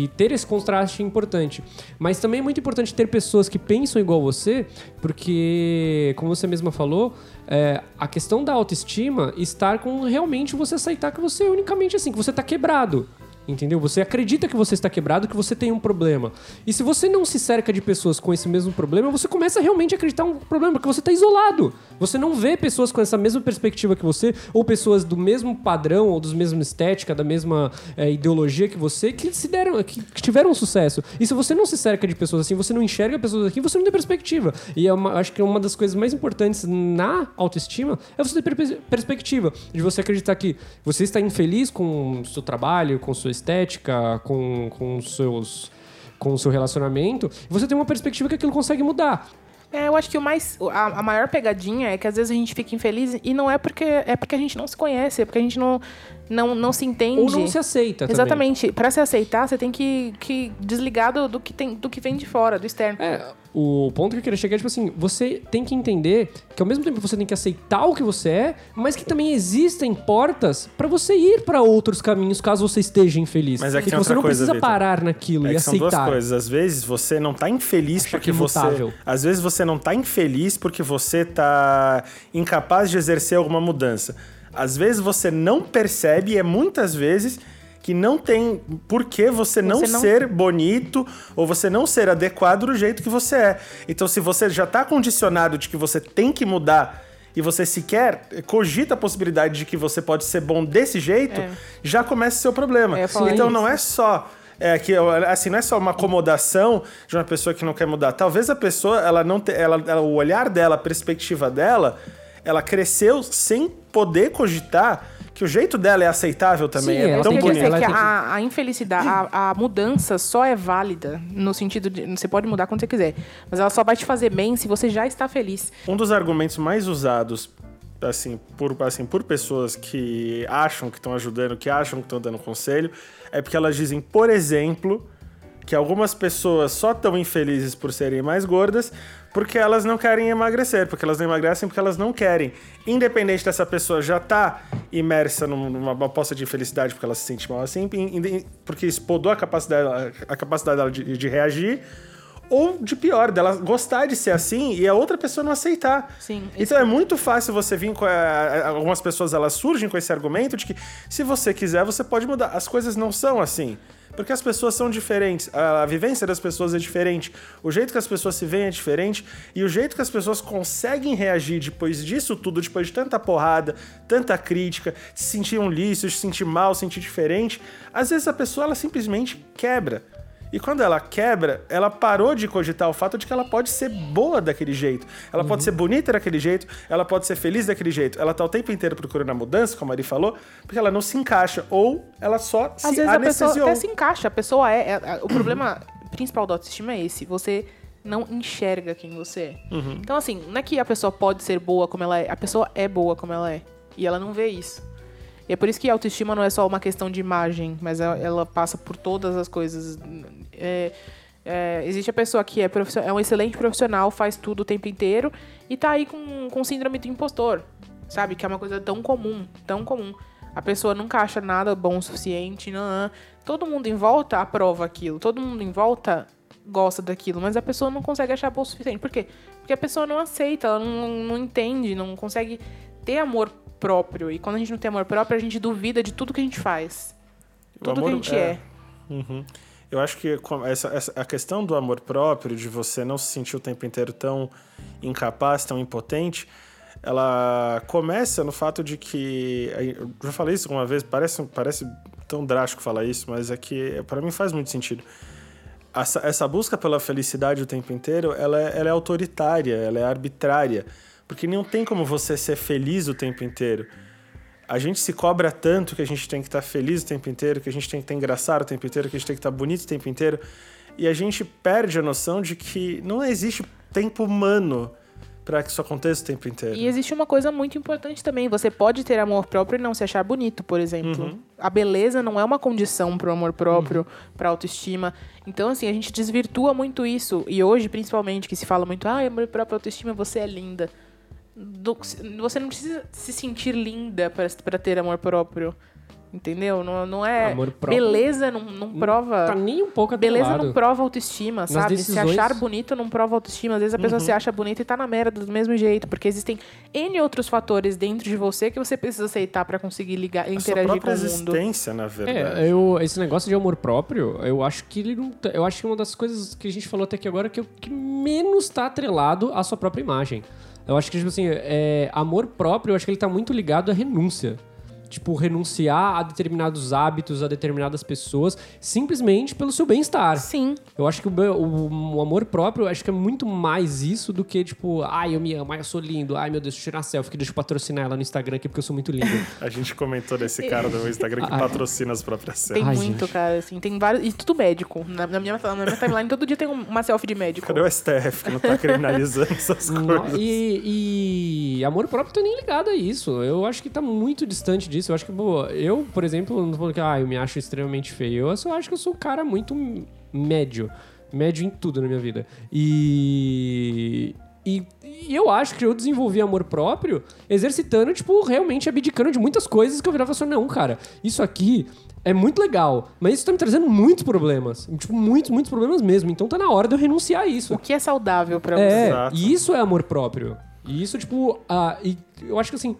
e- e ter esse contraste importante. Mas também é muito importante ter pessoas que pensam igual você, porque, como você mesma falou, é, a questão da autoestima estar com realmente você aceitar que você é unicamente assim, que você tá quebrado. Entendeu? Você acredita que você está quebrado, que você tem um problema. E se você não se cerca de pessoas com esse mesmo problema, você começa realmente a acreditar um problema, porque você está isolado. Você não vê pessoas com essa mesma perspectiva que você, ou pessoas do mesmo padrão, ou dos mesmos estética, da mesma é, ideologia que você, que se deram, que, que tiveram sucesso. E se você não se cerca de pessoas assim, você não enxerga pessoas assim, você não tem perspectiva. E é uma- acho que uma das coisas mais importantes na autoestima é você ter per- perspectiva. De você acreditar que você está infeliz com o seu trabalho, com sua estética, com, com seus com o seu relacionamento, você tem uma perspectiva que aquilo consegue mudar. É, eu acho que o mais, a, a maior pegadinha é que às vezes a gente fica infeliz e não é porque é porque a gente não se conhece, é porque a gente não, não, não se entende. Ou não se aceita também. Exatamente. Pra se aceitar, você tem que, que desligar do, do que tem, do que vem de fora, do externo. É, o ponto que eu queria chegar é, tipo assim, você tem que entender que ao mesmo tempo você tem que aceitar o que você é, mas que também existem portas pra você ir pra outros caminhos caso você esteja infeliz. Mas é que tem você outra não coisa, precisa Vitor. parar naquilo É e que são duas aceitar. coisas. Às vezes você não tá infeliz Achar porque que é você. imutável. Às vezes você não tá infeliz porque você tá incapaz de exercer alguma mudança. Às vezes você não percebe, e é muitas vezes que não tem por que você não, Você não- ser bonito ou você não ser adequado do jeito que você é. Então, se você já tá condicionado de que você tem que mudar e você sequer cogita a possibilidade de que você pode ser bom desse jeito, É. já começa o seu problema. É, então isso. não é só é que assim não é só uma acomodação de uma pessoa que não quer mudar. Talvez a pessoa ela não te, ela, ela- o olhar dela, a perspectiva dela, ela cresceu sem poder cogitar que o jeito dela é aceitável também. Sim, é ela tão dizer bonito. tem que- a, a infelicidade, a, a mudança só é válida no sentido de você pode mudar quando você quiser, mas ela só vai te fazer bem se você já está feliz. Um dos argumentos mais usados assim por, assim, por pessoas que acham que estão ajudando, que acham que estão dando conselho, é porque elas dizem, por exemplo, que algumas pessoas só estão infelizes por serem mais gordas porque elas não querem emagrecer, porque elas não emagrecem porque elas não querem. Independente dessa pessoa já tá imersa num- numa, poça de infelicidade porque ela se sente mal assim, porque podou a capacidade, a capacidade dela de, de reagir, ou de pior, dela gostar de ser assim e a outra pessoa não aceitar. Sim. Então é muito fácil você vir com. A, algumas pessoas elas surgem com esse argumento de que se você quiser, você pode mudar. As coisas não são assim. Porque as pessoas são diferentes, a vivência das pessoas é diferente, o jeito que as pessoas se veem é diferente, e o jeito que as pessoas conseguem reagir depois disso tudo, depois de tanta porrada, tanta crítica, se sentir um lixo, se sentir mal, se sentir diferente, às vezes a pessoa ela simplesmente quebra. E quando ela quebra, ela parou de cogitar o fato de que ela pode ser boa daquele jeito. Ela uhum. pode ser bonita daquele jeito, ela pode ser feliz daquele jeito. Ela tá o tempo inteiro procurando a mudança, como a Ari falou, porque ela não se encaixa. Ou ela só Às se vezes anestesiou. a pessoa até se encaixa. A pessoa é... é o problema principal da autoestima é esse. Você não enxerga quem você é. Uhum. Então, assim, não é que a pessoa pode ser boa como ela é. A pessoa é boa como ela é. E ela não vê isso. E é por isso que a autoestima não é só uma questão de imagem, mas ela passa por todas as coisas. É, é, existe a pessoa que é, é, um excelente profissional, faz tudo o tempo inteiro e tá aí com, com síndrome do impostor, sabe? Que é uma coisa tão comum, tão comum. A pessoa nunca acha nada bom o suficiente, não, não. Todo mundo em volta aprova aquilo, todo mundo em volta gosta daquilo, mas a pessoa não consegue achar bom o suficiente. Por quê? Porque a pessoa não aceita, ela não, não entende, não consegue ter amor próprio. E quando a gente não tem amor próprio, a gente duvida de tudo que a gente faz. Tudo amor, que a gente é. é. Uhum. Eu acho que essa, essa, a questão do amor próprio, de você não se sentir o tempo inteiro tão incapaz, tão impotente, ela começa no fato de que. Eu já falei isso uma vez, parece, parece tão drástico falar isso, mas é que para mim faz muito sentido. Essa, essa, busca pela felicidade o tempo inteiro, ela é, ela é autoritária, ela é arbitrária, porque não tem como você ser feliz o tempo inteiro a gente se cobra tanto que a gente tem que estar tá feliz o tempo inteiro, que a gente tem que estar tá engraçado o tempo inteiro, que a gente tem que estar tá bonito o tempo inteiro. E a gente perde a noção de que não existe tempo humano para que isso aconteça o tempo inteiro. E existe uma coisa muito importante também. Você pode ter amor próprio e não se achar bonito, por exemplo. Uhum. A beleza não é uma condição para o amor próprio, uhum. para autoestima. Então, assim, a gente desvirtua muito isso. E hoje, principalmente, que se fala muito, ah, amor próprio, autoestima, você é linda do, você não precisa se sentir linda para ter amor próprio. Entendeu? Não, não é. Beleza não, não prova. Tá nem um pouco Beleza não prova autoestima, Nas sabe? Decisões... Se achar bonito não prova autoestima. Às vezes a pessoa uhum. se acha bonita e tá na merda do mesmo jeito. Porque existem N outros fatores dentro de você que você precisa aceitar para conseguir ligar, a interagir com o mundo. existência, na verdade. É, eu, esse negócio de amor próprio, eu acho que ele não. Tá, eu acho que uma das coisas que a gente falou até aqui agora é que é o que menos tá atrelado à sua própria imagem. Eu acho que, tipo assim, é, amor próprio, eu acho que ele tá muito ligado à renúncia tipo, renunciar a determinados hábitos, a determinadas pessoas, simplesmente pelo seu bem-estar. Sim. Eu acho que o, o, o, amor próprio, acho que é muito mais isso do que, tipo, ai, eu me amo, ai, eu sou lindo, ai, meu Deus, deixa eu tirar selfie, deixa eu patrocinar ela no Instagram aqui porque eu sou muito lindo. a gente comentou desse cara do meu Instagram que patrocina as próprias selfies. Tem ai, muito, gente. cara, assim, tem vários, e tudo médico. Na, na, minha, na minha timeline, todo dia tem uma selfie de médico. Cadê o STF que não tá criminalizando essas coisas? E, e amor próprio tá nem ligado a isso. Eu acho que tá muito distante disso disso. Eu acho que, pô, eu, por exemplo, não tô falando que ah, eu me acho extremamente feio. Eu só acho que eu sou um cara muito médio. Médio em tudo na minha vida. E. E, e, eu acho que eu desenvolvi amor próprio exercitando, tipo, realmente abdicando de muitas coisas que eu virava assim, não, cara, isso aqui é muito legal, mas isso tá me trazendo muitos problemas. Tipo, muitos, muitos problemas mesmo. Então tá na hora de eu renunciar a isso. O que é saudável para é, você? É, e isso é amor próprio. E isso, tipo, uh, e eu acho que assim,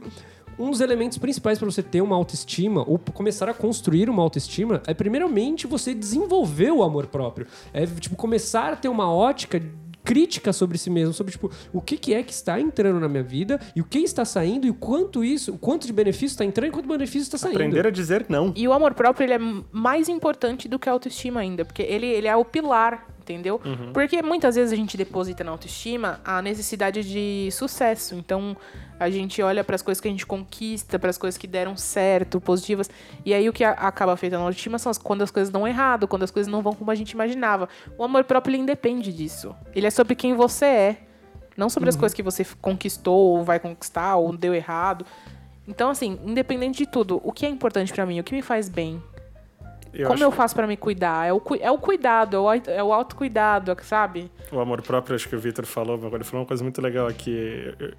um dos elementos principais para você ter uma autoestima ou começar a construir uma autoestima é primeiramente você desenvolver o amor próprio. É tipo começar a ter uma ótica crítica sobre si mesmo, sobre tipo, o que, que é que está entrando na minha vida e o que está saindo e o quanto isso, o quanto de benefício está entrando e quanto benefício está saindo. Aprender a dizer não. E o amor próprio ele é mais importante do que a autoestima ainda, porque ele, ele é o pilar entendeu? Uhum. Porque muitas vezes a gente deposita na autoestima a necessidade de sucesso. Então, a gente olha para as coisas que a gente conquista, para as coisas que deram certo, positivas, e aí o que acaba afetando a autoestima são as, quando as coisas dão errado, quando as coisas não vão como a gente imaginava. O amor próprio ele independe disso. Ele é sobre quem você é, não sobre uhum. as coisas que você conquistou ou vai conquistar ou deu errado. Então, assim, independente de tudo, o que é importante para mim, o que me faz bem, eu Como eu faço para me cuidar? É o, é o cuidado, é o, é o autocuidado, sabe? O amor próprio, acho que o Victor falou, ele falou uma coisa muito legal aqui. Eu,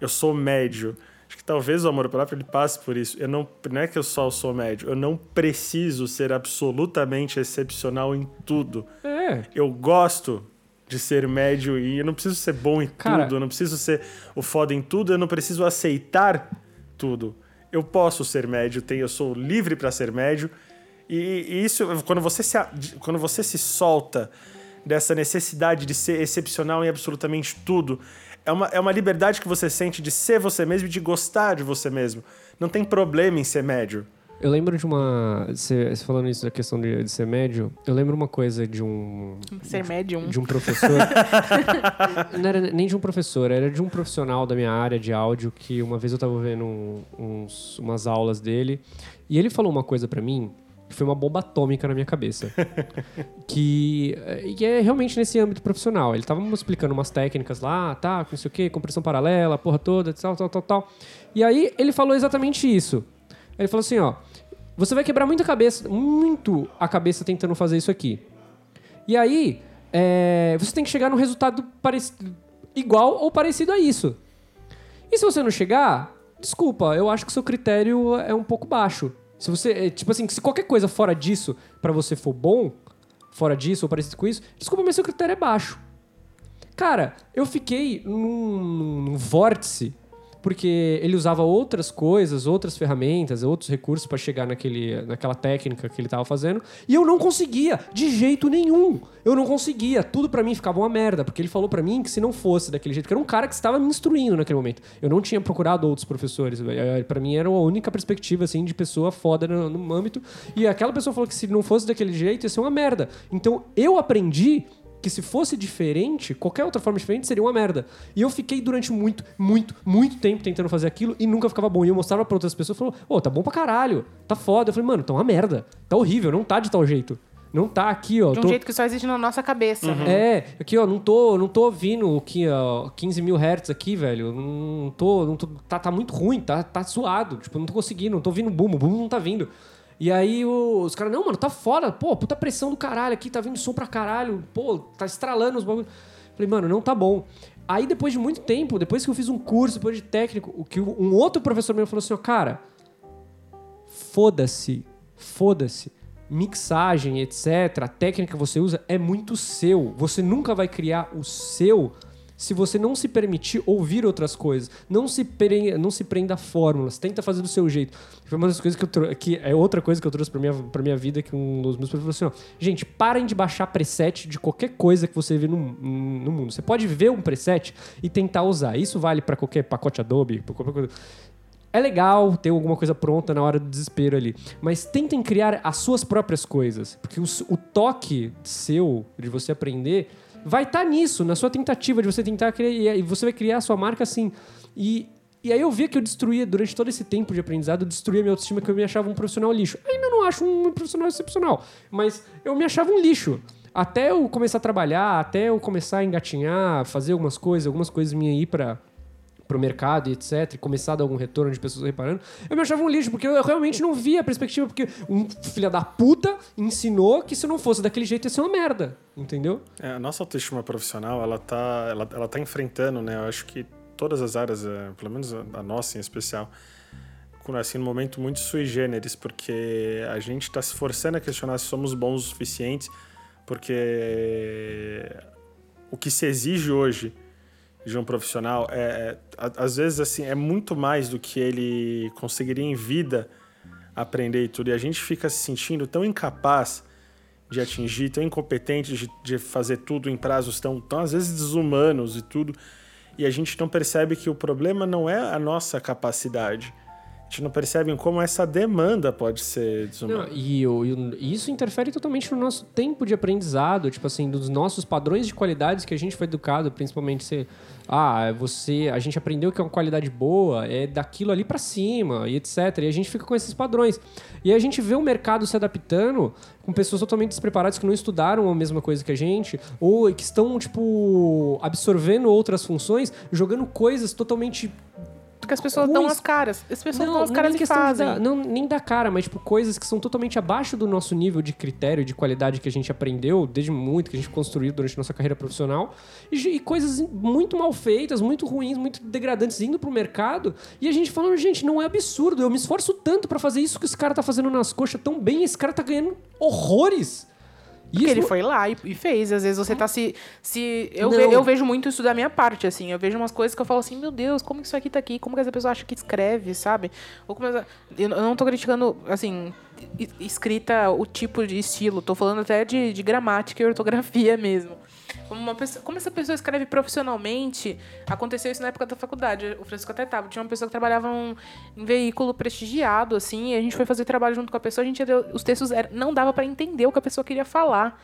eu sou médio. Acho que talvez o amor próprio ele passe por isso. Eu não, não é que eu só sou médio, eu não preciso ser absolutamente excepcional em tudo. É. Eu gosto de ser médio e eu não preciso ser bom em Cara- tudo, eu não preciso ser o foda em tudo, eu não preciso aceitar tudo. Eu posso ser médio, tenho, eu sou livre para ser médio. E, isso, quando você, se, quando você se solta dessa necessidade de ser excepcional em absolutamente tudo, é uma, é uma liberdade que você sente de ser você mesmo e de gostar de você mesmo. Não tem problema em ser médio. Eu lembro de uma. Você falando isso da questão de, de ser médio, eu lembro uma coisa de um. Ser médium. De um professor. não era nem de um professor, era de um profissional da minha área de áudio que uma vez eu tava vendo um- uns, umas aulas dele e ele falou uma coisa pra mim foi uma bomba atômica na minha cabeça. que, que é realmente nesse âmbito profissional. Ele tava me explicando umas técnicas lá, tá, não sei o quê, compressão paralela, porra toda, tal, tal, tal, tal. E aí ele falou exatamente isso. Ele falou assim, ó, você vai quebrar muita cabeça, muito a cabeça tentando fazer isso aqui. E aí, é, você tem que chegar num resultado parecido, igual ou parecido a isso. E se você não chegar, desculpa, eu acho que o seu critério é um pouco baixo. Se você, é, tipo assim, se qualquer coisa fora disso pra você for bom, fora disso ou parecido com isso, desculpa, mas seu critério é baixo. Cara, eu fiquei num- num vórtice porque ele usava outras coisas, outras ferramentas, outros recursos pra chegar naquele, naquela técnica que ele tava fazendo, e eu não conseguia, de jeito nenhum. Eu não conseguia, tudo pra mim ficava uma merda, porque ele falou pra mim que se não fosse daquele jeito, que era um cara que estava me instruindo naquele momento. Eu não tinha procurado outros professores, eh, Pra mim era a única perspectiva assim de pessoa foda no, no âmbito, e aquela pessoa falou que se não fosse daquele jeito ia ser uma merda. Então eu aprendi que se fosse diferente, qualquer outra forma diferente seria uma merda. E eu fiquei durante muito, muito, muito tempo tentando fazer aquilo e nunca ficava bom. E eu mostrava pra outras pessoas e falou: Ô, tá bom pra caralho, tá foda. Eu falei, mano, tá uma merda, tá horrível, não tá de tal jeito. Não tá aqui, ó. De um tô- jeito que só existe na nossa cabeça. é, aqui, ó, não tô, não tô ouvindo aqui, ó, 15 mil hertz aqui, velho. Não tô, não tô tá, tá muito ruim, tá, tá zoado. Tipo, não tô conseguindo, não tô ouvindo boom, o boom não tá vindo. E aí os caras, não, mano, tá foda, pô, puta pressão do caralho aqui, tá vindo som pra caralho, pô, tá estralando os bagulhos. Falei, mano, não tá bom. Aí depois de muito tempo, depois que eu fiz um curso, depois de técnico, o que um outro professor meu falou assim, ó, cara, foda-se, foda-se. Mixagem, etc., a técnica que você usa é muito seu. Você nunca vai criar o seu se você não se permitir ouvir outras coisas. Não se, pre- não se prenda a fórmulas. Tenta fazer do seu jeito. Foi uma das coisas que eu trouxe. Que é outra coisa que eu trouxe pra minha, pra minha vida, que um dos meus professores falou assim: ó, gente, parem de baixar preset de qualquer coisa que você vê no, no mundo. Você pode ver um preset e tentar usar. Isso vale pra qualquer pacote Adobe, pra qualquer coisa. É legal ter alguma coisa pronta na hora do desespero ali, mas tentem criar as suas próprias coisas, porque o, o toque seu de você aprender vai estar nisso, na sua tentativa de você tentar criar, e você vai criar a sua marca assim. E, e aí eu via que eu destruía, durante todo esse tempo de aprendizado, eu destruía minha autoestima, que eu me achava um profissional lixo. Ainda não acho um profissional excepcional, mas eu me achava um lixo. Até eu começar a trabalhar, até eu começar a engatinhar, fazer algumas coisas, algumas coisas minhas aí pra, pro mercado e etc, e dar algum retorno de pessoas reparando, eu me achava um lixo, porque eu realmente não via a perspectiva, porque um filho da puta ensinou que se não fosse daquele jeito ia ser uma merda, entendeu? É, a nossa autoestima profissional, ela tá, ela, ela tá enfrentando, né? Eu acho que todas as áreas, é, pelo menos a, nossa em especial, assim, num momento muito sui generis, porque a gente está se forçando a questionar se somos bons o suficientes, porque o que se exige hoje de um profissional é, é às vezes assim é muito mais do que ele conseguiria em vida aprender e tudo. E a gente fica se sentindo tão incapaz de atingir, tão incompetente de, de fazer tudo em prazos tão, tão às vezes desumanos e tudo. E a gente não percebe que o problema não é a nossa capacidade a gente não percebe como essa demanda pode ser desumana Não, e, e isso interfere totalmente no nosso tempo de aprendizado, tipo assim, dos nossos padrões de qualidades que a gente foi educado, principalmente se ah, você, a gente aprendeu que é uma qualidade boa, é daquilo ali pra cima e etc. E a gente fica com esses padrões. E a gente vê o mercado se adaptando com pessoas totalmente despreparadas que não estudaram a mesma coisa que a gente ou que estão tipo absorvendo outras funções, jogando coisas totalmente Porque as pessoas dão as caras. As pessoas dão as não caras e de fazem. dar- não, nem da cara, mas tipo, coisas que são totalmente abaixo do nosso nível de critério, de qualidade que a gente aprendeu desde muito, que a gente construiu durante nossa carreira profissional, e, e coisas muito mal feitas, muito ruins, muito degradantes indo pro mercado, e a gente falando, gente, não é absurdo, eu me esforço tanto pra fazer isso que esse cara tá fazendo nas coxas tão bem, esse cara tá ganhando horrores. Porque Isso- ele foi lá e, e fez. Às vezes você tá se. se eu, ve- eu vejo muito isso da minha parte, assim. Eu vejo umas coisas que eu falo assim, meu Deus, como que isso aqui tá aqui? Como que essa pessoa acha que escreve, sabe? Ou como essa- eu não tô criticando, assim, escrita, o tipo de estilo. Tô falando até de, de gramática e ortografia mesmo. Como, uma pessoa- como essa pessoa escreve profissionalmente, aconteceu isso na época da faculdade. O Francisco até tava. Tinha uma pessoa que trabalhava num, em veículo prestigiado, assim, e a gente foi fazer trabalho junto com a pessoa, a gente os textos era- não dava para entender o que a pessoa queria falar.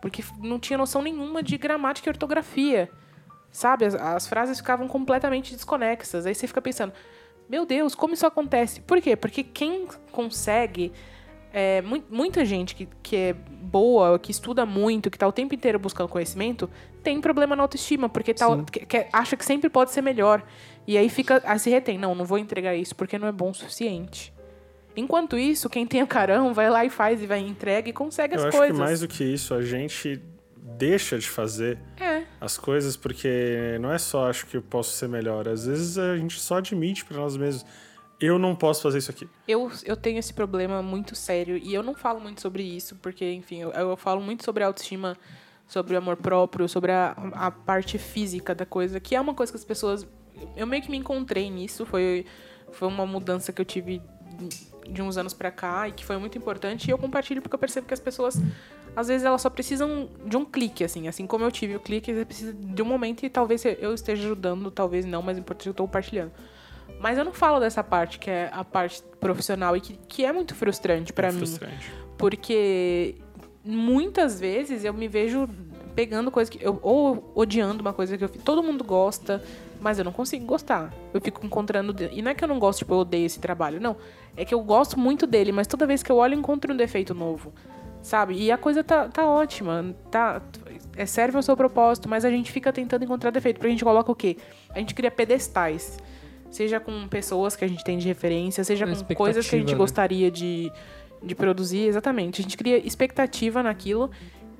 Porque não tinha noção nenhuma de gramática e ortografia. Sabe? As, as frases ficavam completamente desconexas. Aí você fica pensando, meu Deus, como isso acontece? Por quê? Porque quem consegue. É, mui- muita gente que, que é boa, que estuda muito, que tá o tempo inteiro buscando conhecimento, tem problema na autoestima, porque tá, que- que- acha que sempre pode ser melhor. E aí fica. Aí se retém. Não, não vou entregar isso porque não é bom o suficiente. Enquanto isso, quem tem o carão vai lá e faz e vai entrega e consegue Eu as acho coisas. que mais do que isso, a gente deixa de fazer É. as coisas porque não é só acho que eu posso ser melhor. Às vezes a gente só admite pra nós mesmos, eu não posso fazer isso aqui. Eu, eu tenho esse problema muito sério e eu não falo muito sobre isso, porque, enfim, eu, eu falo muito sobre autoestima, sobre o amor próprio, sobre a, a parte física da coisa, que é uma coisa que as pessoas. Eu meio que me encontrei nisso, foi, foi uma mudança que eu tive de uns anos pra cá e que foi muito importante e eu compartilho porque eu percebo que as pessoas às vezes elas só precisam de um clique assim assim como eu tive o clique você precisa de um momento e talvez eu esteja ajudando talvez não mas é importante eu estou compartilhando mas eu não falo dessa parte que é a parte profissional e que, que é muito frustrante pra É mim frustrante. porque muitas vezes eu me vejo pegando coisa que eu ou odiando uma coisa que eu. Todo mundo gosta, mas eu não consigo gostar. Eu fico encontrando e não é que eu não gosto, tipo, eu odeio esse trabalho, não. É que eu gosto muito dele, mas toda vez que eu olho eu encontro um defeito novo. Sabe? E a coisa tá, tá ótima, tá é, serve ao seu propósito, mas a gente fica tentando encontrar defeito, porque a gente coloca o quê? A gente cria pedestais. Seja com pessoas que a gente tem de referência, seja Uma com coisas que a gente né? gostaria de, de produzir, exatamente. A gente cria expectativa naquilo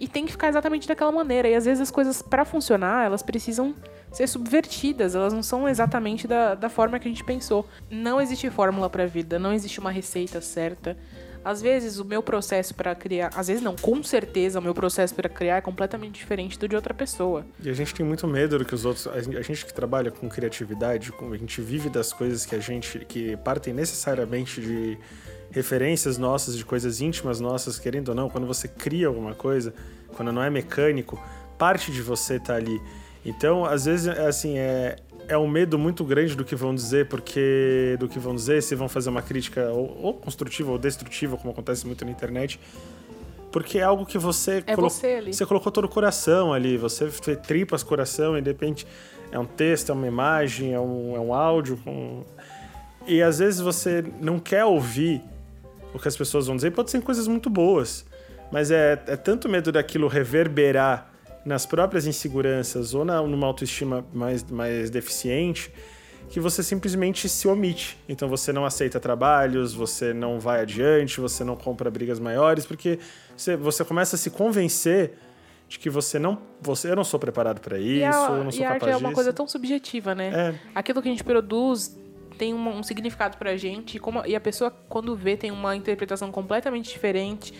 e tem que ficar exatamente daquela maneira. E às vezes as coisas, para funcionar, elas precisam ser subvertidas, elas não são exatamente da, da forma que a gente pensou. Não existe fórmula para a vida, não existe uma receita certa. Às vezes o meu processo para criar, às vezes não, com certeza o meu processo para criar é completamente diferente do de outra pessoa. E a gente tem muito medo do que os outros. A gente, que trabalha com criatividade, a gente vive das coisas que a gente. que partem necessariamente de referências nossas, de coisas íntimas nossas, querendo ou não, quando você cria alguma coisa, quando não é mecânico, parte de você tá ali. Então, às vezes, é assim, é, é um medo muito grande do que vão dizer, porque do que vão dizer, se vão fazer uma crítica ou, ou construtiva ou destrutiva, como acontece muito na internet. Porque é algo que você É colo- você ali. você colocou todo o coração ali, você fez tripas coração e de repente é um texto, é uma imagem, é um, é um áudio. com- E às vezes você não quer ouvir o que as pessoas vão dizer, pode ser coisas muito boas, mas é, é tanto medo daquilo reverberar nas próprias inseguranças ou na, numa autoestima mais, mais deficiente que você simplesmente se omite. Então você não aceita trabalhos, você não vai adiante, você não compra brigas maiores, porque você, você começa a se convencer de que você não, você eu não sou preparado para isso, e a, eu não sou e a capaz arte é uma disso. coisa tão subjetiva, né? É, aquilo que a gente produz tem um, um significado pra gente e, como, e a pessoa quando vê tem uma interpretação completamente diferente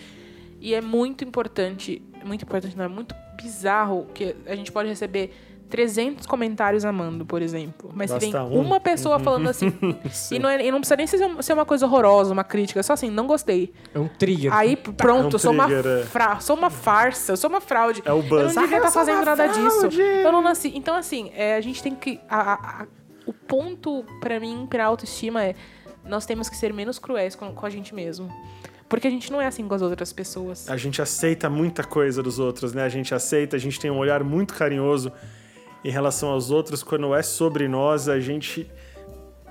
e é muito importante muito importante não é muito bizarro que a gente pode receber 300 comentários amando, por exemplo. Mas se vem Basta um. uma pessoa falando assim. Sim. e, não é- e não precisa nem ser, ser uma coisa horrorosa, uma crítica, só assim, não gostei. É um trigger. Aí, pronto, É um eu sou uma, trigger, é. fra- sou uma farsa, eu sou uma fraude. É o buzz. Eu não devia Ah, estar sou fazendo uma nada disso. fraude. Eu não nasci. Então, assim, é, a gente tem que. a- a- a- o ponto, pra mim, pra autoestima é. Nós temos que ser menos cruéis com, com a gente mesmo. Porque a gente não é assim com as outras pessoas. A gente aceita muita coisa dos outros, né? A gente aceita, a gente tem um olhar muito carinhoso em relação aos outros. Quando é sobre nós, a gente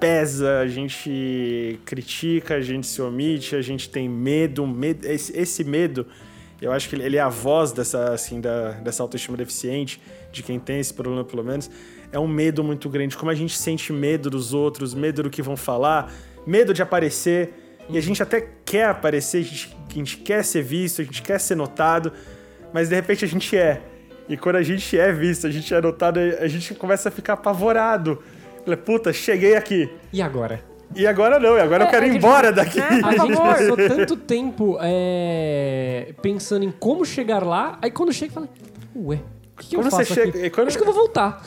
pesa, a gente critica, a gente se omite, a gente tem medo, medo esse, esse medo, eu acho que ele é a voz dessa, assim, da, dessa autoestima deficiente, de quem tem esse problema pelo menos, é um medo muito grande. Como a gente sente medo dos outros, medo do que vão falar, medo de aparecer. E a gente até quer aparecer, a gente, a gente quer ser visto, a gente quer ser notado, mas de repente a gente é. E quando a gente é visto, a gente é notado, a gente começa a ficar apavorado. Fala, Puta, cheguei aqui. E agora? E agora não, e agora eu É, quero a ir gente- embora daqui. É, A gente passou tanto tempo é, pensando em como chegar lá, aí quando chega, fala, ué, o que, que eu faço chega- aqui? quando- Acho que eu vou voltar.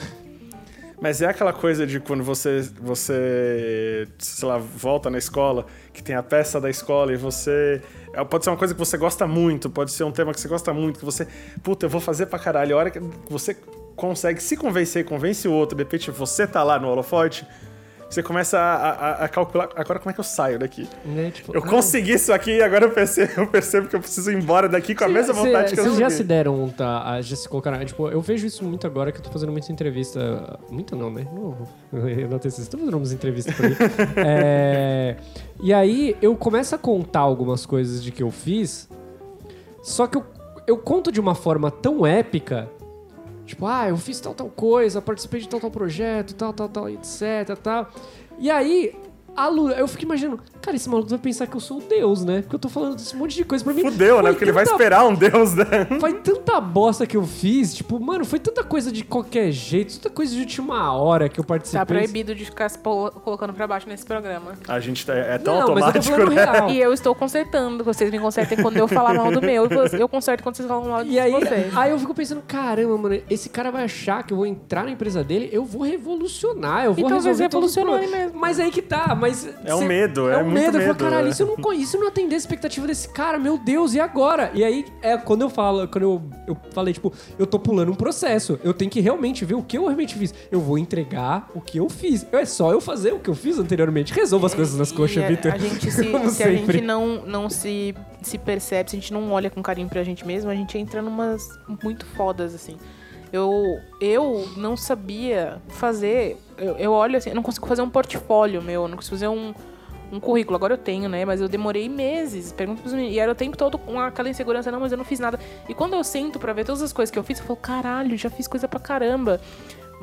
Mas é aquela coisa de quando você, você, sei lá, volta na escola, que tem a peça da escola e você. é, Pode ser uma coisa que você gosta muito, pode ser um tema que você gosta muito, que você. Puta, eu vou fazer pra caralho. A hora que você consegue se convencer, convence o outro, de repente você tá lá no holofote, você começa a, a- a calcular. Agora como é que eu saio daqui? Né? Tipo, Eu ah, consegui isso aqui e agora eu percebo, eu percebo que eu preciso ir embora daqui com a mesma Cê- vontade que eu Vocês já se deram, tá? a- Já se colocaram. Tipo, eu vejo isso muito agora que eu tô fazendo muita entrevista. Muita não, né? Não, eu não tenho Tô fazendo umas entrevistas por aí. É, e aí eu começo a contar algumas coisas de que eu fiz, só que eu, eu conto de uma forma tão épica. Tipo, ah, eu fiz tal, tal coisa, participei de tal, tal projeto, tal, tal, tal, etc, tal. E aí, a Lu, eu fico imaginando, cara, esse maluco vai pensar que eu sou o Deus, né? Porque eu tô falando desse monte de coisa pra mim. Fudeu, né? Porque ele vai tanta esperar um deus, né? foi tanta bosta que eu fiz, tipo, mano, foi tanta coisa de qualquer jeito, tanta coisa de última hora que eu participei. Tá proibido de ficar se colocando pra baixo nesse programa. A gente tá, é tão Não, mas eu tô automático, falando né? real. E eu estou consertando. Vocês me consertem quando eu falar mal do meu. Eu conserto quando vocês falam mal de E aí, vocês. aí eu fico pensando, caramba, mano, esse cara vai achar que eu vou entrar na empresa dele, eu vou revolucionar, eu vou E talvez resolver problemas. ele mesmo. Mas aí que tá, mas... É um cê- medo, é um muito medo. Eu medo, falo, caralho, é. isso eu não conheço, isso não atender a expectativa desse cara, meu Deus, e agora? E aí, é quando eu falo, quando eu, eu falei, tipo, eu tô pulando um processo, eu tenho que realmente ver o que eu realmente fiz. Eu vou entregar o que eu fiz. É só eu fazer o que eu fiz anteriormente. Resolva as coisas nas coxas, a- Vitor. A gente se, Como se a sempre. gente não, não se, se percebe, se a gente não olha com carinho pra gente mesmo, a gente entra numas muito fodas, assim. Eu, eu não sabia fazer. Eu, eu olho assim, eu não consigo fazer um portfólio meu, eu não consigo fazer um, um currículo. Agora eu tenho, né? Mas eu demorei meses. Pergunto pros meninos. E era o tempo todo com aquela insegurança, não, mas eu não fiz nada. E quando eu sento pra ver todas as coisas que eu fiz, eu falo, caralho, já fiz coisa pra caramba.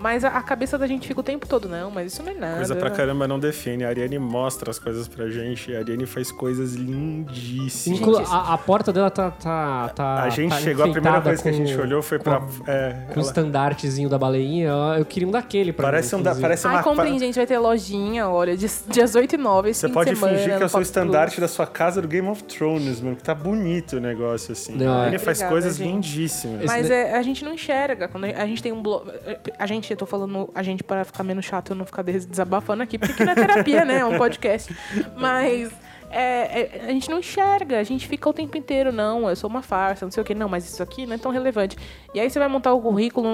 Mas a, a cabeça da gente fica o tempo todo, não, mas isso não é nada. Coisa pra caramba não define. A Ariane mostra as coisas pra gente. A Ariane faz coisas lindíssimas. Inclu- a, a porta dela tá. tá, tá a gente tá chegou, a primeira coisa que a gente olhou foi com pra. a- é, Com o ela- estandartezinho da baleinha, eu queria um daquele pra parece, mim, um da, parece Ai, uma. comprem, gente, vai ter lojinha, olha, dias, dias 8 e 9, esse Você pode de semana, fingir que eu sou o estandarte da sua casa do Game of Thrones, mano. Que tá bonito o negócio, assim. Não, a é. Ariane faz Obrigada, coisas gente. lindíssimas. Mas é, a gente não enxerga. Quando a gente tem um blog. A gente, eu tô falando a gente para ficar menos chato, eu não ficar des- desabafando aqui, porque não é terapia, né? É um podcast. Mas é, é, a gente não enxerga, a gente fica o tempo inteiro, não, eu sou uma farsa, não sei o que, não, mas isso aqui não é tão relevante. E aí você vai montar o currículo,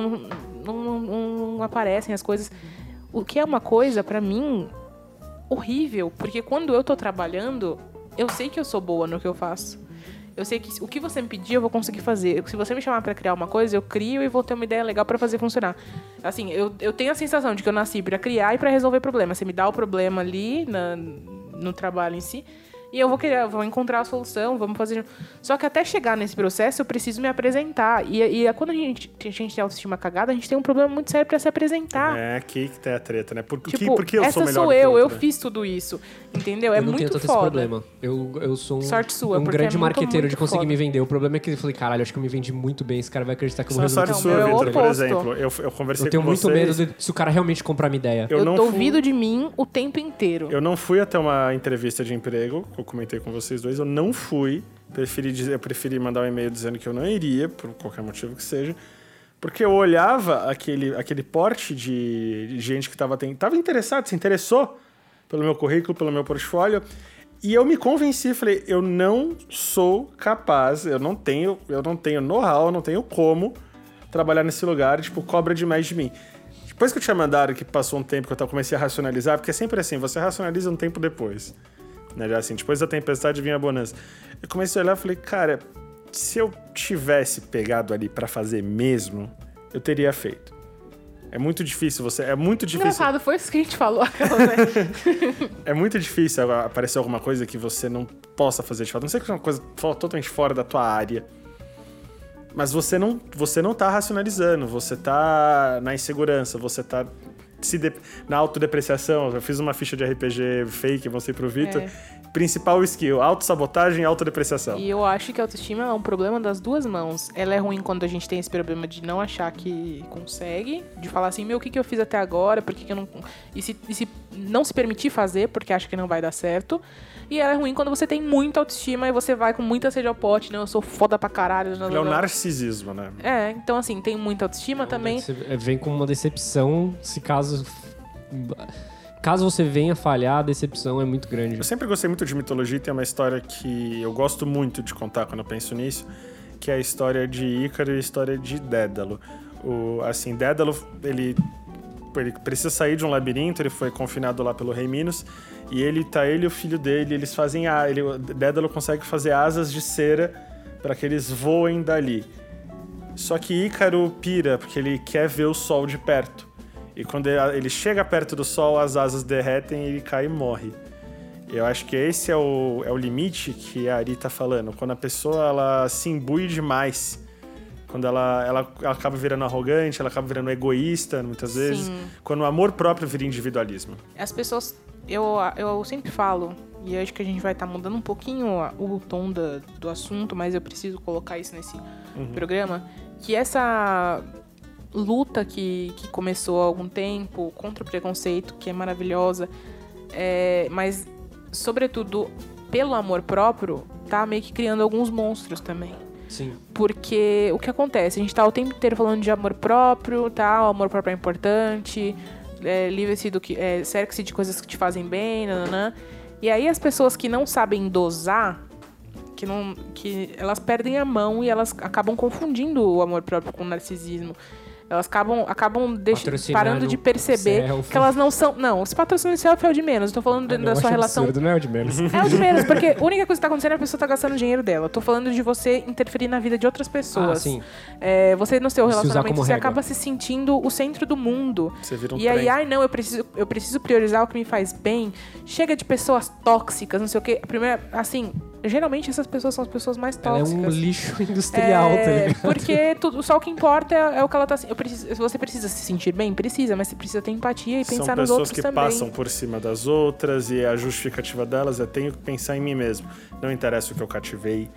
não, não- não- aparecem as coisas. O que é uma coisa, pra mim, horrível, porque quando eu tô trabalhando, eu sei que eu sou boa no que eu faço. Eu sei que o que você me pedir, eu vou conseguir fazer. Se você me chamar pra criar uma coisa, eu crio e vou ter uma ideia legal pra fazer funcionar. Assim, eu, eu tenho a sensação de que eu nasci pra criar e pra resolver problemas. Você me dá o problema ali na- no trabalho em si, e eu vou querer, eu vou encontrar a solução, vamos fazer. Só que até chegar nesse processo, eu preciso me apresentar. E, e quando a gente, a gente tem autoestima cagada, a gente tem um problema muito sério pra se apresentar. É aqui que tem a treta, né? Por, Tipo, que eu essa sou melhor sou eu, eu fiz tudo isso. Entendeu? É eu não muito tenho tanto foda. esse problema. Eu, eu sou um, Sorte sua, um porque grande é muito, marqueteiro de muito conseguir foda. me vender. O problema é que eu falei, caralho, acho que eu me vendi muito bem. Esse cara vai acreditar que eu vou é sorte resolver Não, sua, é Vitor, por exemplo. Eu, eu conversei Eu tenho com muito vocês. medo de, se o cara realmente comprar minha ideia. Eu Eu, não duvido fui- de mim o tempo inteiro. Eu não fui até uma entrevista de emprego, eu comentei com vocês dois, eu não fui. Preferi, dizer, eu preferi mandar um e-mail dizendo que eu não iria, por qualquer motivo que seja. Porque eu olhava aquele, aquele porte de, de gente que estava tava interessado, se interessou pelo meu currículo, pelo meu portfólio. E eu me convenci, falei, eu não sou capaz, eu não tenho, eu não tenho know-how, eu não tenho como trabalhar nesse lugar, tipo, cobra demais de mim. Depois que eu tinha mandado, que passou um tempo que eu comecei a racionalizar, porque é sempre assim, você racionaliza um tempo depois. Né? Assim, depois da tempestade vinha a bonança. Eu comecei a olhar e falei, cara, se eu tivesse pegado ali pra fazer mesmo, eu teria feito. É muito difícil você. É muito difícil. Engraçado, foi isso que a gente falou. aquela, né? É muito difícil aparecer alguma coisa que você não possa fazer de fato. Não sei que é uma coisa totalmente fora da tua área. Mas você não, você não tá racionalizando, você tá na insegurança, você tá se de- na autodepreciação. Eu fiz uma ficha de RPG fake, mostrei pro Vitor. É. Principal skill: autossabotagem e autodepreciação. E eu acho que a autoestima é um problema das duas mãos. Ela é ruim quando a gente tem esse problema de não achar que consegue, de falar assim, meu, o que, que eu fiz até agora, por que, que eu não. E se, e se não se permitir fazer porque acha que não vai dar certo. E ela é ruim quando você tem muita autoestima e você vai com muita sede ao pote, né? Eu sou foda pra caralho. É o narcisismo, né? É, então assim, tem muita autoestima também. Você vem com uma decepção se caso. Caso você venha falhar, a decepção é muito grande. Eu sempre gostei muito de mitologia e tem uma história que eu gosto muito de contar quando eu penso nisso, que é a história de Ícaro e a história de Dédalo. O, assim, Dédalo, ele, ele precisa sair de um labirinto, ele foi confinado lá pelo rei Minos, e ele tá ele e o filho dele, eles fazem a, ele, Dédalo consegue fazer asas de cera para que eles voem dali. Só que Ícaro pira porque ele quer ver o sol de perto. E quando ele chega perto do sol, as asas derretem e ele cai e morre. Eu acho que esse é o, é o limite que a Ari tá falando. Quando a pessoa ela se imbui demais, quando ela, ela, ela acaba virando arrogante, ela acaba virando egoísta, muitas vezes. Sim. Quando o amor próprio vira individualismo. As pessoas, eu, eu sempre falo, e acho que a gente vai estar tá mudando um pouquinho o tom da, do assunto, mas eu preciso colocar isso nesse uhum. programa, que essa luta que, que começou há algum tempo contra o preconceito, que é maravilhosa, é, mas, sobretudo, pelo amor próprio, tá meio que criando alguns monstros também. Sim. Porque o que acontece? A gente tá o tempo inteiro falando de amor próprio, tá? O amor próprio é importante, é, livre-se do que. É, cerque-se de coisas que te fazem bem, nananã. E aí as pessoas que não sabem dosar, que não. que elas perdem a mão e elas acabam confundindo o amor próprio com o narcisismo. Elas acabam, acabam parando de perceber selfie. que elas não são. Não, esse patrocínio de selfie é o de menos. Eu tô falando ah, não, da sua relação. Absurdo, não é o de menos. É o de menos, porque a única coisa que tá acontecendo é a pessoa tá gastando dinheiro dela. Eu tô falando de você interferir na vida de outras pessoas. Ah, sim. É, você no seu relacionamento, você acaba se sentindo o centro do mundo. Você vira um e trem. aí, ai, não, eu preciso, eu preciso priorizar o que me faz bem. Chega de pessoas tóxicas, não sei o quê. A primeira, assim, geralmente essas pessoas são as pessoas mais tóxicas. Ela é um lixo industrial, é, tá ligado? Porque tudo, só o que importa é, é o que ela tá. Eu preciso, você precisa se sentir bem? Precisa, mas você precisa ter empatia e pensar nos outros também. São pessoas que passam por cima das outras e a justificativa delas é tenho que pensar em mim mesmo. Não interessa o que eu cativei,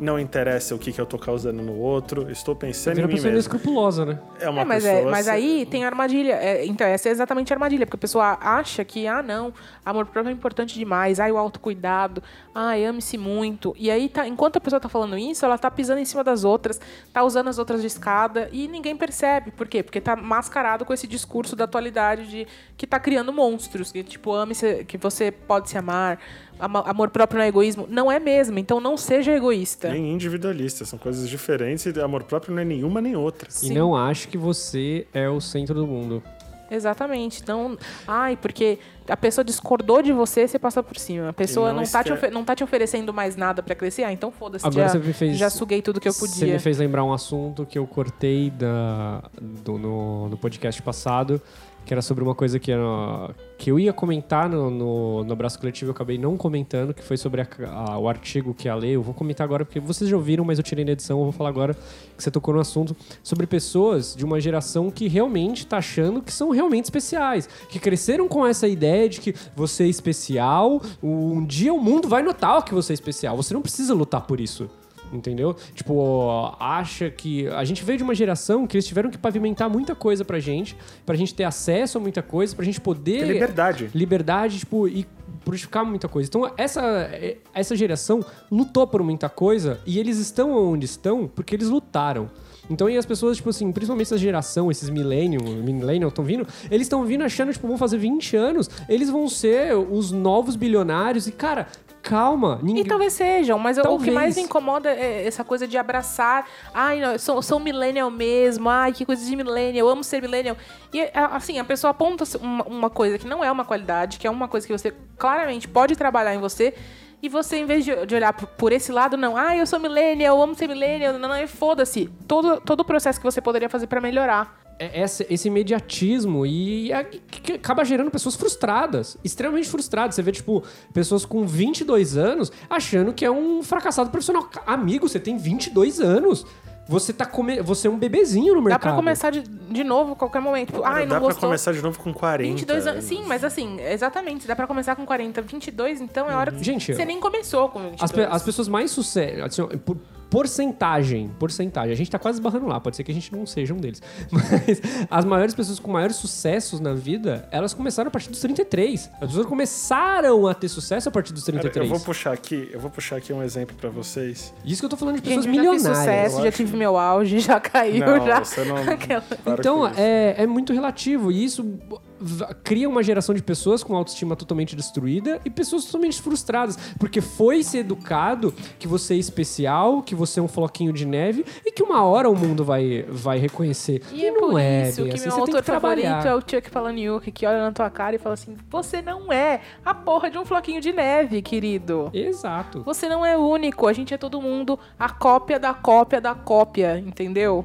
não interessa o que, que eu tô causando no outro, estou pensando Vira em mim pessoa mesmo. escrupulosa, né? É uma É, mas, pessoa... é, mas aí tem armadilha. É, então, essa é exatamente a armadilha, porque a pessoa acha que, ah, não, amor próprio é importante demais, ai, o autocuidado, ai, ame-se muito. E aí, tá, enquanto a pessoa tá falando isso, ela tá pisando em cima das outras, tá usando as outras de escada e ninguém percebe. Por quê? Porque tá mascarado com esse discurso da atualidade de que tá criando monstros, que tipo, ame-se, que você pode se amar, ama- amor próprio não é egoísmo. Não é mesmo, então não seja egoísta. Nem individualista, são coisas diferentes e amor próprio não é nenhuma nem outra. E Sim. não ache que você é o centro do mundo. Exatamente. Não, ai, porque a pessoa discordou de você, você passa por cima. A pessoa E não não, tá te, não tá te oferecendo mais nada pra crescer. Ah, então foda-se. Agora Já, você me fez- já suguei tudo que eu Você podia. me fez lembrar um assunto que eu cortei da, do- no, no podcast passado, que era sobre uma coisa que, era- que eu ia comentar no, no, no abraço coletivo, eu acabei não comentando, que foi sobre a- a- o artigo que a lei. Eu vou comentar agora, porque vocês já ouviram, mas eu tirei na edição, eu vou falar agora que você tocou no assunto sobre pessoas de uma geração que realmente tá achando que são realmente especiais, que cresceram com essa ideia de que você é especial, um dia o mundo vai notar que você é especial. Você não precisa lutar por isso. Entendeu? Tipo, ó, acha que. A gente veio de uma geração que eles tiveram que pavimentar muita coisa pra gente, pra gente ter acesso a muita coisa, pra gente poder. Ter liberdade. Liberdade, tipo, e purificar muita coisa. Então, essa, essa geração lutou por muita coisa e eles estão onde estão porque eles lutaram. Então, e as pessoas, tipo assim, principalmente essa geração, esses millennium, millennial estão vindo, eles estão vindo achando, tipo, vão fazer 20 anos, eles vão ser os novos bilionários e, cara, calma. Ninguém... E talvez sejam, mas o- o que Talvez. mais me incomoda é essa coisa de abraçar. Ai, não, eu sou, sou millennial mesmo. Ai, que coisa de millennial. Eu amo ser millennial. E, assim, a pessoa aponta uma, uma coisa que não é uma qualidade, que é uma coisa que você claramente pode trabalhar em você. E você, em vez de, de olhar por, por esse lado, não. Ah, eu sou millennial, eu amo ser millennial. Não, não, é foda-se. Todo, todo o processo que você poderia fazer pra melhorar. É- essa- esse imediatismo e, a- que- que acaba gerando pessoas frustradas, extremamente frustradas. Você vê, tipo, pessoas com 22 anos achando que é um fracassado profissional. Amigo, você tem 22 anos. Você tá come... você é um bebezinho no Dá mercado. pra começar de, de novo a qualquer momento. Tipo, ai, Dá não pra gostou. começar de novo com 40. 22 anos. Sim, mas assim, exatamente. Dá pra começar com 40, 22, então é hora que Gente, você nem começou com 22. As, pe- as pessoas mais sucesso, assim, por porcentagem, porcentagem, a gente tá quase esbarrando lá, pode ser que a gente não seja um deles. Mas as maiores pessoas com maiores sucessos na vida, elas começaram a partir dos 33. As pessoas começaram a ter sucesso a partir dos Cara, 33. eu vou puxar aqui, eu vou puxar aqui um exemplo pra vocês. Isso que eu tô falando de pessoas Gente, eu já milionárias. sucesso, eu já acho. tive meu auge, já caiu, Não, já. você não. Aquela- para Então, é, é muito relativo. E isso cria uma geração de pessoas com autoestima totalmente destruída e pessoas totalmente frustradas. Porque foi ser educado que você é especial, que você é um floquinho de neve e que uma hora o mundo vai, vai reconhecer. E é não é, isso bem que assim. meu autor favorito é o Chuck Palahniuk, que olha na tua cara e fala assim, você não é a porra de um floquinho de neve, querido. Exato. Você não é único, a gente é todo mundo a cópia da cópia da cópia, entendeu?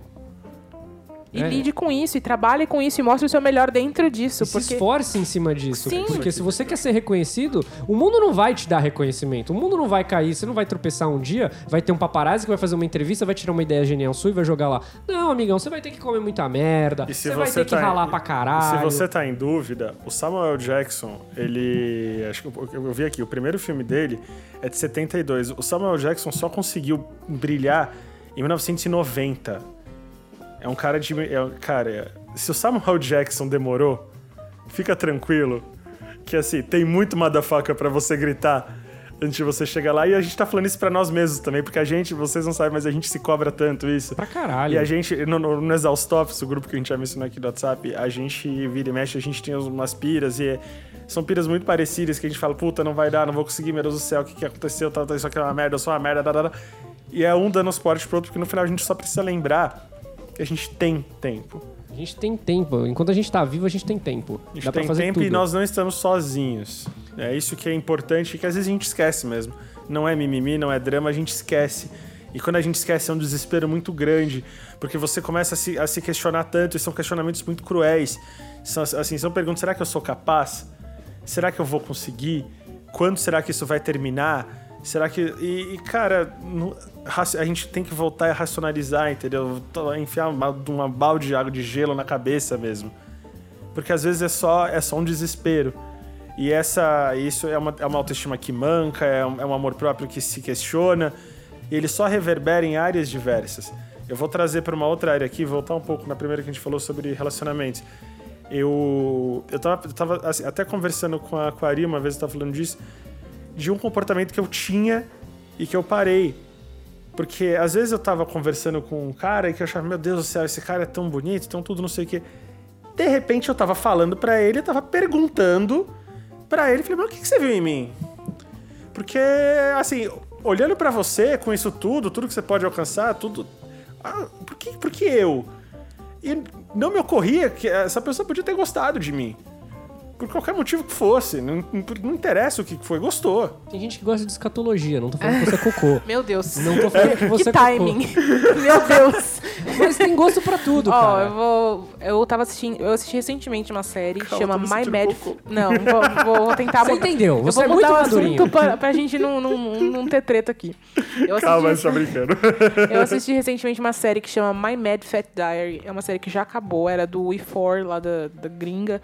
E É. lide com isso, e trabalhe com isso, e mostre o seu melhor dentro disso. E se porque esforce em cima disso. Sim. Porque se você quer ser reconhecido, o mundo não vai te dar reconhecimento. O mundo não vai cair. Você não vai tropeçar um dia, vai ter um paparazzi que vai fazer uma entrevista, vai tirar uma ideia genial sua e vai jogar lá. Não, amigão, você vai ter que comer muita merda. E se Você vai você ter que tá em- ralar pra E caralho. se você tá em dúvida, o Samuel Jackson, ele. Acho que eu, eu vi aqui, o primeiro filme dele é de 72. O Samuel Jackson só conseguiu brilhar em 1990. É um cara de. É, um- cara, é- se o Samuel Jackson demorou, fica tranquilo. Que assim, tem muito motherfucker pra você gritar antes de você chegar lá. E a gente tá falando isso pra nós mesmos também, porque a gente, vocês não sabem, mas a gente se cobra tanto isso. Pra caralho. E a gente, no, no, no o grupo que a gente já mencionou aqui do WhatsApp, a gente vira e mexe, a gente tem umas piras e é- são piras muito parecidas que a gente fala, puta, não vai dar, não vou conseguir, meu Deus do céu, o que, que aconteceu, tá, tá, isso aqui é uma merda, eu sou uma merda, da, da, da. E é um dando suporte pro outro, porque no final a gente só precisa lembrar a gente tem tempo. A gente tem tempo. Enquanto a gente tá vivo, a gente tem tempo. A gente Dá tem fazer tempo tudo. e nós não estamos sozinhos. É isso que é importante e que às vezes a gente esquece mesmo. Não é mimimi, não é drama, a gente esquece. E quando a gente esquece é um desespero muito grande, porque você começa a se, a se questionar tanto, e são questionamentos muito cruéis. São, assim, são perguntas, será que eu sou capaz? Será que eu vou conseguir? Quando será que isso vai terminar? Será que... E, e, cara, a gente tem que voltar a racionalizar, entendeu? Enfiar uma, uma balde de água de gelo na cabeça mesmo porque às vezes é só, é só um desespero. E essa, isso é uma, é uma autoestima que manca, é um, é um amor próprio que se questiona, e ele só reverbera em áreas diversas. Eu vou trazer para uma outra área aqui, voltar um pouco na primeira que a gente falou sobre relacionamentos. Eu, eu tava, eu tava assim, até conversando com a, com Ari uma vez, eu tava falando disso, de um comportamento que eu tinha e que eu parei. Porque às vezes eu tava conversando com um cara e que eu achava, meu Deus do céu, esse cara é tão bonito, tão tudo não sei o quê. De repente eu tava falando pra ele, eu tava perguntando pra ele, falei, mas o que, que você viu em mim? Porque, assim, olhando pra você com isso tudo, tudo que você pode alcançar, tudo. Ah, por, que, por que eu? E não me ocorria que essa pessoa podia ter gostado de mim. Por qualquer motivo que fosse. Não, não- não interessa o que foi, gostou. Tem gente que gosta de escatologia, não tô falando que você é cocô. Meu Deus. Não tô falando que você que é cocô. timing. Meu Deus. Mas tem gosto pra tudo, Ó, cara. eu vou. Eu tava assistindo. Eu assisti recentemente uma série que chama My Mad. cocô. Não, vou, vou tentar Você mudar- entendeu, Eu você vou é mudar muito o madurinho. assunto pra, pra gente não, não, não ter treta aqui. Eu assisti, Calma, só brincando. eu assisti recentemente uma série que chama My Mad Fat Diary. É uma série que já acabou, era do We4, lá da, da gringa.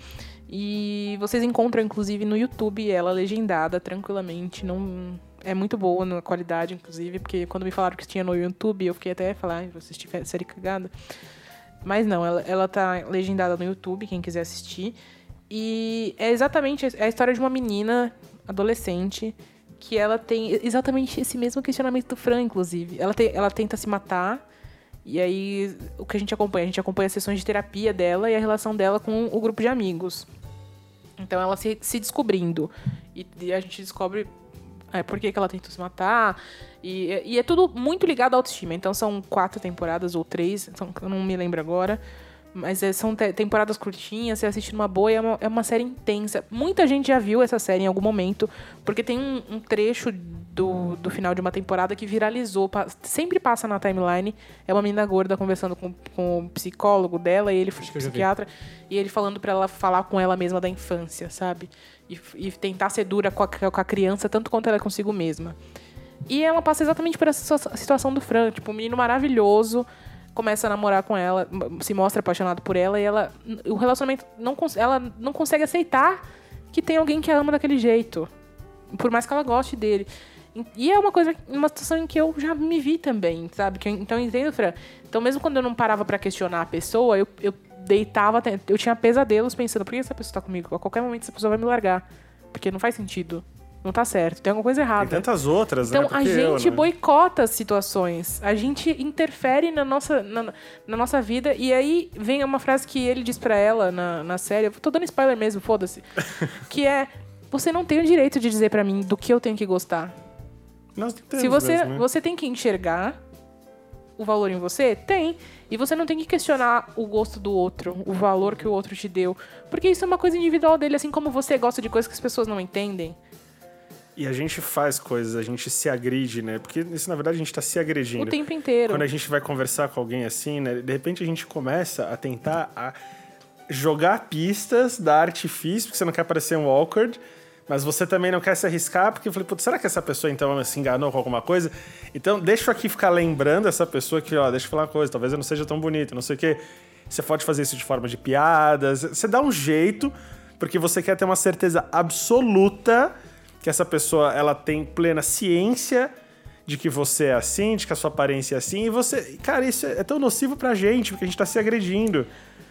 E vocês encontram, inclusive, no YouTube ela legendada tranquilamente. Não... É muito boa na qualidade, inclusive, porque quando me falaram que tinha no YouTube, eu fiquei até falar, ai, vou assistir fe- série cagada. Mas não, ela, ela tá legendada no YouTube, quem quiser assistir. E é exatamente é a história de uma menina adolescente que ela tem exatamente esse mesmo questionamento do Fran, inclusive. Ela, te- ela tenta se matar. E aí, o que a gente acompanha? A gente acompanha as sessões de terapia dela e a relação dela com o grupo de amigos. Então, ela se, se descobrindo. E, e a gente descobre é, por que, que ela tentou se matar. E, e é tudo muito ligado à autoestima. Então, são quatro temporadas ou três, eu não me lembro agora. Mas é, são te- temporadas curtinhas, você assiste numa boa e é uma, é uma série intensa. Muita gente já viu essa série em algum momento, porque tem um, um trecho do, do final de uma temporada que viralizou. pa- sempre passa na timeline. É uma menina gorda conversando com, com o psicólogo dela, e ele, vi. psiquiatra, e ele falando pra ela falar com ela mesma da infância, sabe? E, e tentar ser dura com a, com a criança, tanto quanto ela é consigo mesma. E ela passa exatamente por essa situa- situação do Fran. Tipo, um menino maravilhoso, começa a namorar com ela, se mostra apaixonado por ela e ela o relacionamento não ela não consegue aceitar que tem alguém que a ama daquele jeito, por mais que ela goste dele. E é uma coisa, uma situação em que eu já me vi também, sabe? Que então eu entendo, Fran. Então mesmo quando eu não parava pra questionar a pessoa, eu, eu deitava, eu tinha pesadelos pensando, por que essa pessoa tá comigo? A qualquer momento essa pessoa vai me largar, porque não faz sentido. Não tá certo, tem alguma coisa Tem errada. tantas outras, Então né? a Porque eu, gente né? boicota as situações, a gente interfere na nossa, na, na nossa vida, e aí vem uma frase que ele diz pra ela na, na série, eu tô dando spoiler mesmo, foda-se, que é: Você não tem o direito de dizer pra mim do que eu tenho que gostar. Nós Se você, mesmo, né? você tem que enxergar o valor em você, tem. E você não tem que questionar o gosto do outro, o valor que o outro te deu. Porque isso é uma coisa individual dele, assim como você gosta de coisas que as pessoas não entendem. E a gente faz coisas, a gente se agride, né? Porque isso, na verdade, a gente tá se agredindo. O tempo inteiro. Quando a gente vai conversar com alguém assim, né? De repente a gente começa a tentar a jogar pistas, dar artifício, porque você não quer parecer um awkward, mas você também não quer se arriscar, porque eu falei, putz, será que essa pessoa então se enganou com alguma coisa? Então, deixa eu aqui ficar lembrando essa pessoa que, ó, deixa eu falar uma coisa, talvez eu não seja tão bonito, não sei o quê. Você pode fazer isso de forma de piadas, você dá um jeito, porque você quer ter uma certeza absoluta que essa pessoa ela tem plena ciência de que você é assim, de que a sua aparência é assim, e você. Cara, isso é tão nocivo pra gente, porque a gente tá se agredindo.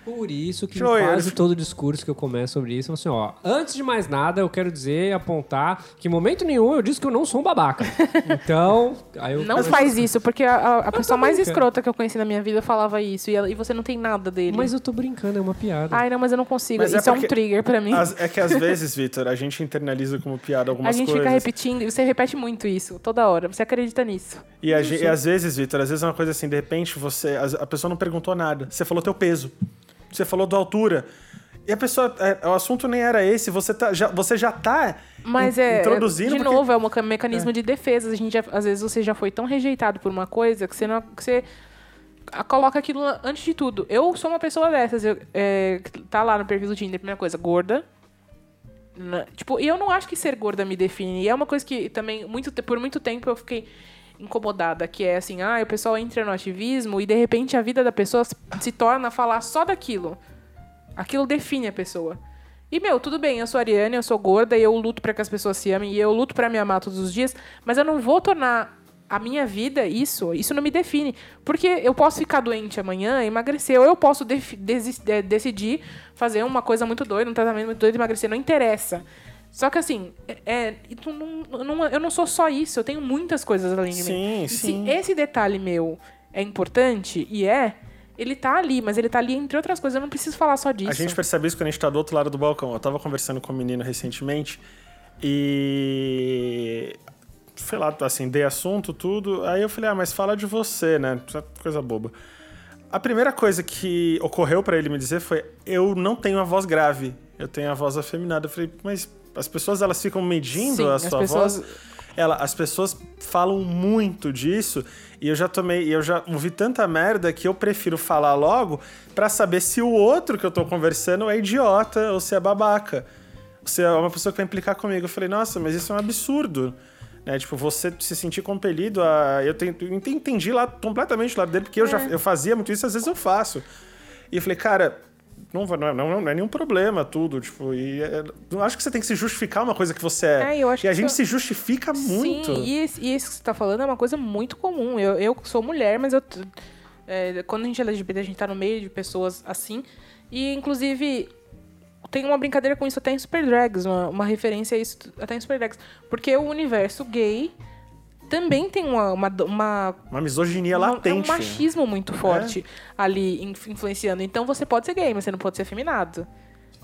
Por isso que Joia, quase eu- todo discurso que eu começo sobre isso é assim, ó. Antes de mais nada, eu quero dizer, apontar que em momento nenhum eu disse que eu não sou um babaca. Então, aí eu Não faz isso, porque a, a- a pessoa mais brincando. escrota que eu conheci na minha vida falava isso. E, ela- e você não tem nada dele. Mas eu tô brincando, é uma piada. Ai, não, mas eu não consigo. Mas é isso é, um porque trigger pra mim. As- é que às vezes, Vitor, a gente internaliza como piada A algumas gente coisas. fica repetindo, e você repete muito isso toda hora. Você acredita nisso. E, a e às vezes, Vitor, às vezes é uma coisa assim, de repente você. A pessoa não perguntou nada. Você falou teu peso. Você falou tua altura. E a pessoa. é, o assunto nem era esse, você, tá, já, você já tá Mas in- é. introduzindo. De porque- novo, é um meca- mecanismo de defesa. A gente já- às vezes você já foi tão rejeitado por uma coisa que você não. Que você coloca aquilo antes de tudo. Eu sou uma pessoa dessas. Eu, é, que tá lá no perfil do Tinder, primeira coisa, gorda. Na- tipo, e eu não acho que ser gorda me define. E é uma coisa que também, muito, por muito tempo, eu fiquei incomodada, que é assim, ah, o pessoal entra no ativismo e de repente a vida da pessoa se, torna falar só daquilo. Aquilo define a pessoa. E, meu, tudo bem, eu sou Ariane, eu sou gorda e eu luto pra que as pessoas se amem e eu luto pra me amar todos os dias, mas eu não vou tornar a minha vida isso, isso não me define. Porque eu posso ficar doente amanhã, emagrecer, ou eu posso é, decidir fazer uma coisa muito doida, um tratamento muito doido, emagrecer, não interessa. Só que assim, é, é, itu não- eu não sou só isso, eu tenho muitas coisas além de Sim, mim. Sim. se esse detalhe meu é importante, e é, ele tá ali, mas ele tá ali entre outras coisas, eu não preciso falar só disso. A gente percebe isso quando a gente tá do outro lado do balcão. Eu tava conversando com um menino recentemente e. Sei lá, assim, dei assunto, tudo. Aí eu falei, ah, mas fala de você, né? É Coisa boba. A primeira coisa que ocorreu pra ele me dizer foi: eu não tenho a voz grave, eu tenho a voz afeminada. Eu falei, mas as pessoas elas ficam medindo Sim, a sua pessoas- voz. Ela, as pessoas falam muito disso e eu já tomei, eu já ouvi tanta merda que eu prefiro falar logo pra saber se o outro que eu tô conversando é idiota ou se é babaca. Se é uma pessoa que vai implicar comigo. Eu falei, nossa, mas isso é um absurdo. Né? Tipo, você se sentir compelido a. Eu, tenho, entendi lá completamente o lado dele, porque eu já eu fazia muito isso, às vezes eu faço. E eu falei, cara, não, vai- não, é- não, não é nenhum problema tudo. Tipo, e é- não acho que você tem que se justificar uma coisa que você é. É, eu acho e a gente isso- se justifica muito. Sim, e, e isso que você tá falando é uma coisa muito comum. Eu, eu sou mulher, mas eu. é, quando a gente é LGBT, a gente tá no meio de pessoas assim. E, inclusive, tem uma brincadeira com isso até em Super Drags, uma, uma referência a isso até em Super Drags. Porque o universo gay também tem uma. uma, uma Uma misoginia uma- latente. É um machismo muito forte ali inf- influenciando. Então você pode ser gay, mas você não pode ser afeminado.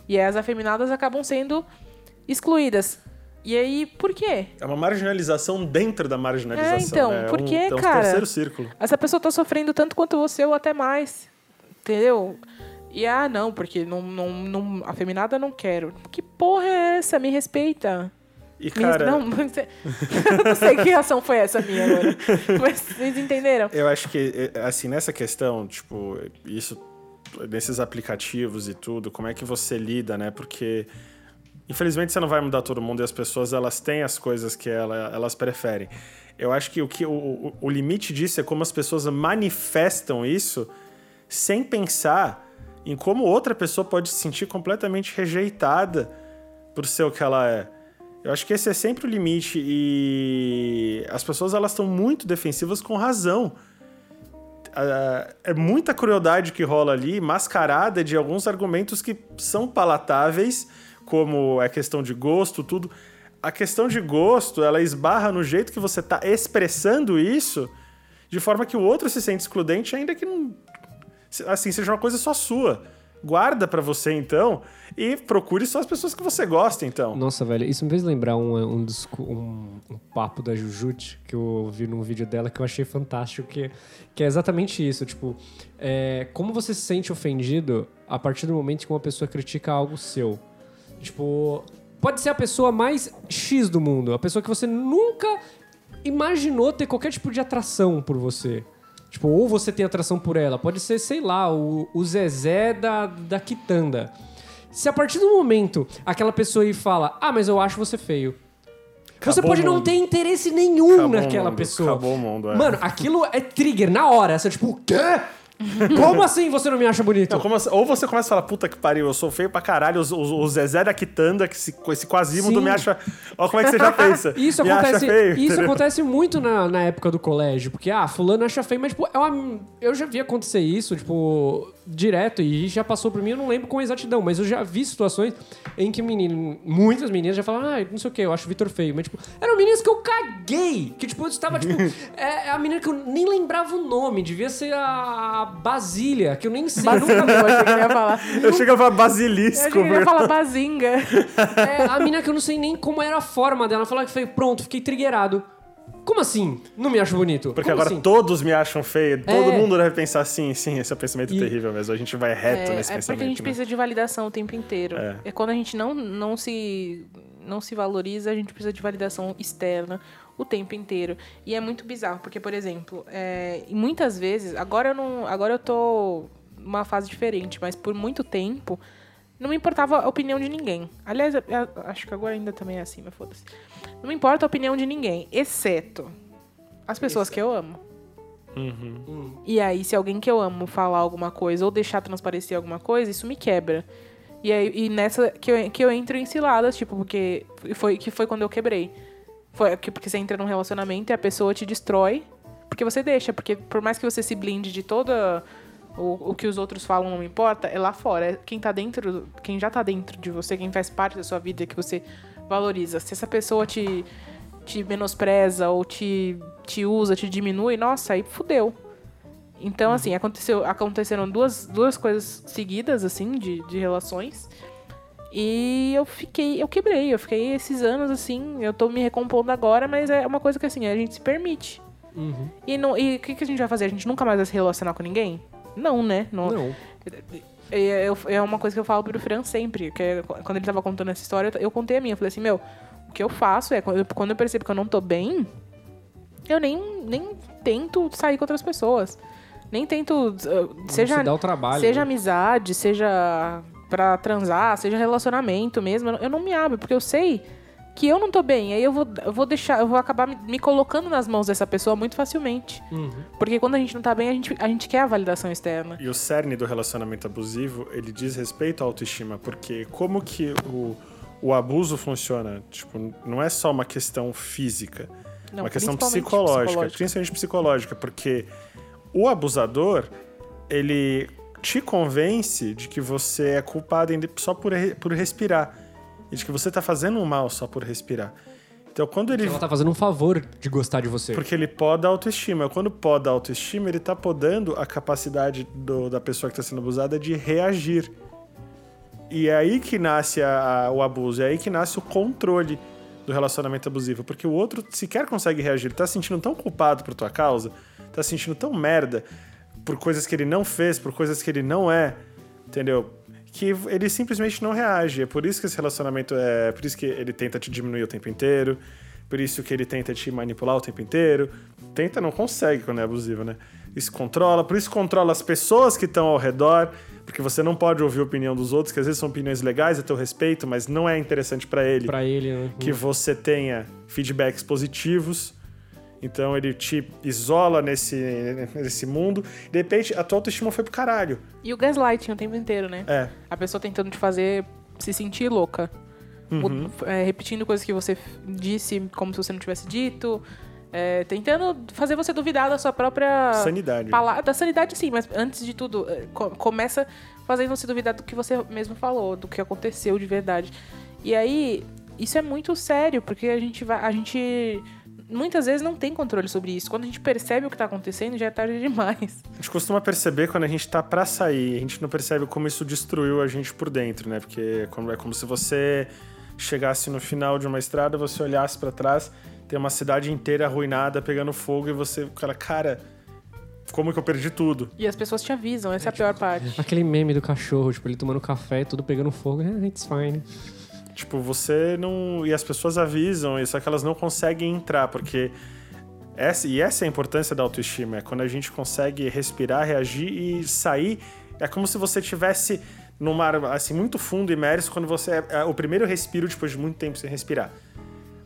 E aí as afeminadas acabam sendo excluídas. E aí, por quê? É uma marginalização dentro da marginalização. É, então, né? É por um, que, é um cara? terceiro círculo. Essa pessoa tá sofrendo tanto quanto você ou até mais. Entendeu? E ah, não, porque não, não, não, afeminada não quero. Que porra é essa? Me respeita. E, cara, Não, você- não sei que ação foi essa minha agora. Mas vocês entenderam? eu acho que, eh, assim, nessa questão, tipo, isso, nesses aplicativos e tudo, como é que você lida, né? Porque, infelizmente, você não vai mudar todo mundo e as pessoas, elas têm as coisas que ela- elas preferem. Eu acho que o, que o, o limite disso é como as pessoas manifestam isso sem pensar em como outra pessoa pode se sentir completamente rejeitada por ser o que ela é. Eu acho que esse é sempre o limite e as pessoas elas estão muito defensivas com razão. É muita crueldade que rola ali, mascarada de alguns argumentos que são palatáveis, como a questão de gosto, tudo. A questão de gosto, ela esbarra no jeito que você está expressando isso, de forma que o outro se sente excludente, ainda que não, assim seja uma coisa só sua guarda para você então e procure só as pessoas que você gosta então. Nossa, velho, isso me fez lembrar um, um, um, um papo da Jujute que eu vi num vídeo dela que eu achei fantástico, que, que é exatamente isso, tipo, é, como você se sente ofendido a partir do momento que uma pessoa critica algo seu. Tipo, pode ser a pessoa mais X do mundo, a pessoa que você nunca imaginou ter qualquer tipo de atração por você. Tipo, ou você tem atração por ela. Pode ser, sei lá, o, o Zezé da, da Quitanda. Se a partir do momento aquela pessoa aí fala, ah, mas eu acho você feio. Acabou você pode não ter interesse nenhum Acabou naquela mundo. pessoa. Acabou o mundo, é. Mano, aquilo é trigger na hora. Você é tipo, o quê? Como assim você não me acha bonito? Não, assim? ou você começa a falar, puta que pariu, eu sou feio pra caralho, o, o, Zezé da Quitanda, que esse, esse Quasimodo me acha. Olha como é que você já pensa. Isso me acontece, feio, isso entendeu? acontece muito na, na época do colégio, porque, ah, fulano acha feio, mas, tipo, é uma, eu já vi acontecer isso, tipo, direto, e já passou por mim, eu não lembro com exatidão, mas eu já vi situações em que menino, muitas meninas já falaram, ah, não sei o que, eu acho o Vitor feio, mas, tipo, eram meninas que eu caguei, que, tipo, eu estava, tipo, é, é a menina que eu nem lembrava o nome, devia ser a Basília, que eu nem sei. Basília, eu achei que ele ia falar. Eu chego a falar Eu basilisco. achei que ele ia falar bazinga. É, a menina que eu não sei nem como era a forma dela. Falou que foi pronto, fiquei triggerado. Como assim? Não me acho bonito? Porque Como agora assim? todos me acham feio. Todo É. mundo deve pensar assim, sim, esse é um pensamento E- terrível mesmo. A gente vai reto É, nesse é pensamento. porque a gente né? precisa de validação o tempo inteiro. É. É, quando a gente não, não, se, não se valoriza, a gente precisa de validação externa o tempo inteiro. E é muito bizarro, porque, por exemplo, é, e muitas vezes, agora eu não. Agora eu tô numa fase diferente, mas por muito tempo não me importava a opinião de ninguém. Aliás, eu- eu acho que agora ainda também é assim, mas foda-se. Não me importa a opinião de ninguém, exceto as pessoas que eu amo. Uhum. E aí, se alguém que eu amo falar alguma coisa ou deixar transparecer alguma coisa, isso me quebra. E, aí, e nessa que eu, que eu entro em ciladas, tipo, porque foi, que foi quando eu quebrei. Foi que- porque você entra num relacionamento e a pessoa te destrói porque você deixa. Porque por mais que você se blinde de toda o, o que os outros falam não importa, é lá fora. É quem tá dentro, quem já tá dentro de você, quem faz parte da sua vida, que você valoriza. Se essa pessoa te, te menospreza ou te, te usa, te diminui, nossa, aí fudeu. Então, assim, aconteceu, aconteceram duas, duas coisas seguidas, assim, de, de relações. E eu fiquei, eu quebrei, eu fiquei esses anos, assim, eu tô me recompondo agora, mas é uma coisa que, assim, a gente se permite. Uhum. E não- e o que, que a gente vai fazer? A gente nunca mais vai se relacionar com ninguém? Não, né? Não, Não. é, eu- é uma coisa que eu falo pro Fran sempre, que é, quando ele tava contando essa história, eu, contei a minha. Eu falei assim, meu, o que eu faço é, quando eu, percebo que eu não tô bem, eu nem, nem tento sair com outras pessoas. Nem tento, uh, seja, se dá o trabalho. seja né? amizade, seja pra transar, seja relacionamento mesmo, eu não me abro, porque eu sei que eu não tô bem. Aí eu vou, eu vou deixar, eu vou acabar me, me colocando nas mãos dessa pessoa muito facilmente. Uhum. Porque quando a gente não tá bem, a gente, a gente quer a validação externa. E o cerne do relacionamento abusivo, ele diz respeito à autoestima, porque como que o, o abuso funciona? Tipo, não é só uma questão física, Não, uma questão psicológica, psicológica. principalmente psicológica, porque o abusador, ele te convence de que você é culpado só por, por respirar, e de que você tá fazendo um mal só por respirar. Então, quando ele Ela tá fazendo um favor de gostar de você. porque ele poda a autoestima. Quando poda a autoestima, ele tá podando a capacidade do- da pessoa que está sendo abusada de reagir. E é aí que nasce a- a- o abuso, é aí que nasce o controle do relacionamento abusivo. Porque o outro sequer consegue reagir. Ele tá se sentindo tão culpado por tua causa, tá se sentindo tão merda por coisas que ele não fez, por coisas que ele não é, entendeu? Que ele simplesmente não reage. É por isso que esse relacionamento é. Por isso que ele tenta te diminuir o tempo inteiro. Por isso que ele tenta te manipular o tempo inteiro. Tenta, não consegue quando é abusivo, né? Isso controla, por isso controla as pessoas que estão ao redor, porque você não pode ouvir a opinião dos outros, que às vezes são opiniões legais a teu respeito, mas não é interessante pra ele Pra ele, né? que você tenha feedbacks positivos. Então ele te isola nesse, nesse mundo. De repente, a tua autoestima foi pro caralho. E o gaslighting o tempo inteiro, né? É. A pessoa tentando te fazer se sentir louca. Uhum. É, repetindo coisas que você disse como se você não tivesse dito. é, tentando fazer você duvidar da sua própria Sanidade. palavra. Da sanidade, sim, mas antes de tudo, é, co- começa fazendo você duvidar do que você mesmo falou, do que aconteceu de verdade. E aí, isso é muito sério, porque a gente vai. A gente muitas vezes não tem controle sobre isso. Quando a gente percebe o que tá acontecendo, já é tarde demais. A gente costuma perceber quando a gente tá pra sair, a gente não percebe como isso destruiu a gente por dentro, né? Porque é como, é como se você chegasse no final de uma estrada, você olhasse pra trás, tem uma cidade inteira arruinada, pegando fogo, e você fala, cara, como que eu perdi tudo? E as pessoas te avisam, essa é a pior parte. Aquele meme do cachorro, tipo, ele tomando café, tudo pegando fogo. É, it's fine. Tipo, você não. E as pessoas avisam, só que elas não conseguem entrar, porque. Essa, e essa é a importância da autoestima, é quando a gente consegue respirar, reagir e sair. É como se você tivesse num mar assim, muito fundo, imerso, quando você. É, é o primeiro respiro depois de muito tempo sem respirar.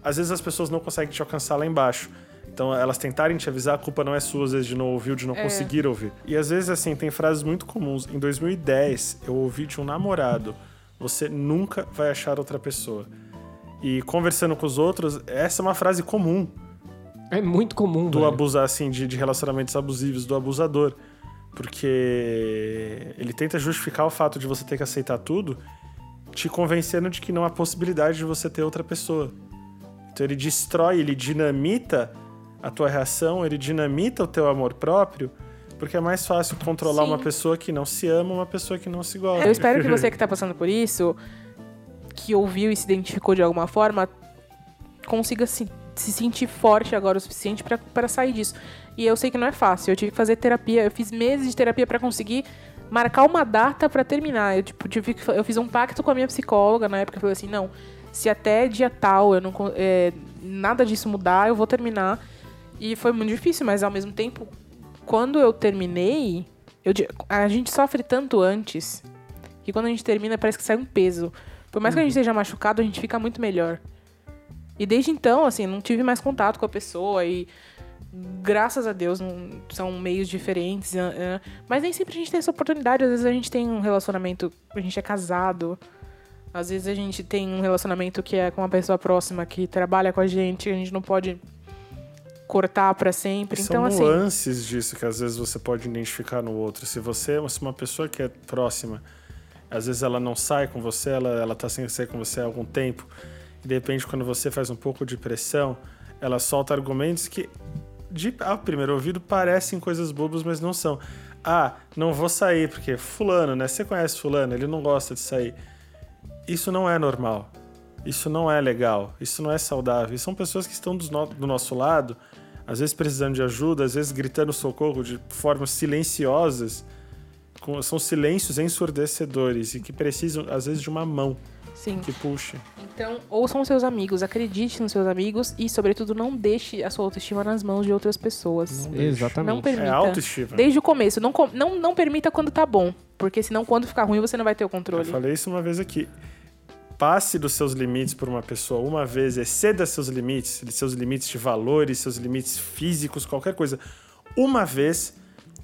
Às vezes as pessoas não conseguem te alcançar lá embaixo. Então, elas tentarem te avisar, a culpa não é sua, às vezes, de não ouvir ou de não conseguir ouvir. E às vezes, assim, tem frases muito comuns. Em 2010, eu ouvi de um namorado: Você nunca vai achar outra pessoa. E conversando com os outros, essa é uma frase comum É muito comum, do velho. abusar, assim, de, de relacionamentos abusivos, do abusador. Porque ele tenta justificar o fato de você ter que aceitar tudo, te convencendo de que não há possibilidade de você ter outra pessoa. Então ele destrói, ele dinamita a tua reação, ele dinamita o teu amor próprio, porque é mais fácil controlar Sim. uma pessoa que não se ama, uma pessoa que não se gosta. Eu espero que você que tá passando por isso, que ouviu e se identificou de alguma forma, consiga se, se sentir forte agora o suficiente pra sair disso. E eu sei que não é fácil. Eu tive que fazer terapia, eu fiz meses de terapia pra conseguir marcar uma data pra terminar. Eu tipo tive eu fiz um pacto com a minha psicóloga na época, eu falei assim, não, se até dia tal eu não é, nada disso mudar, eu vou terminar. E foi muito difícil, mas ao mesmo tempo, quando eu terminei, eu, a gente sofre tanto antes que quando a gente termina parece que sai um peso. Por mais que a gente esteja machucado, a gente fica muito melhor. E desde então, assim, não tive mais contato com a pessoa e graças a Deus não, são meios diferentes. mas nem sempre a gente tem essa oportunidade. Às vezes a gente tem um relacionamento, a gente é casado. Às vezes a gente tem um relacionamento que é com uma pessoa próxima que trabalha com a gente, a gente não pode cortar pra sempre. São então, assim, nuances disso que às vezes você pode identificar no outro. Se você se uma pessoa que é próxima, às vezes ela não sai com você, ela, ela tá sem sair com você há algum tempo, e de repente quando você faz um pouco de pressão, ela solta argumentos que de ao primeiro ouvido parecem coisas bobas, mas não são. Ah, não vou sair porque fulano, né? Você conhece fulano, ele não gosta de sair. Isso não é normal. Isso não é legal. Isso não é saudável. E são pessoas que estão do, no- do nosso lado, às vezes precisando de ajuda, às vezes gritando socorro de formas silenciosas. com- são silêncios ensurdecedores e que precisam, às vezes, de uma mão sim. que puxe. Então, ouçam seus amigos, acredite nos seus amigos e, sobretudo, não deixe a sua autoestima nas mãos de outras pessoas. Exatamente. Não permita. É autoestima. Desde o começo. Não, não, não permita quando tá bom. Porque senão, quando ficar ruim, você não vai ter o Eu controle. falei isso uma vez aqui. Passe dos seus limites por uma pessoa uma vez, exceda seus limites, seus limites de valores, seus limites físicos, qualquer coisa, uma vez,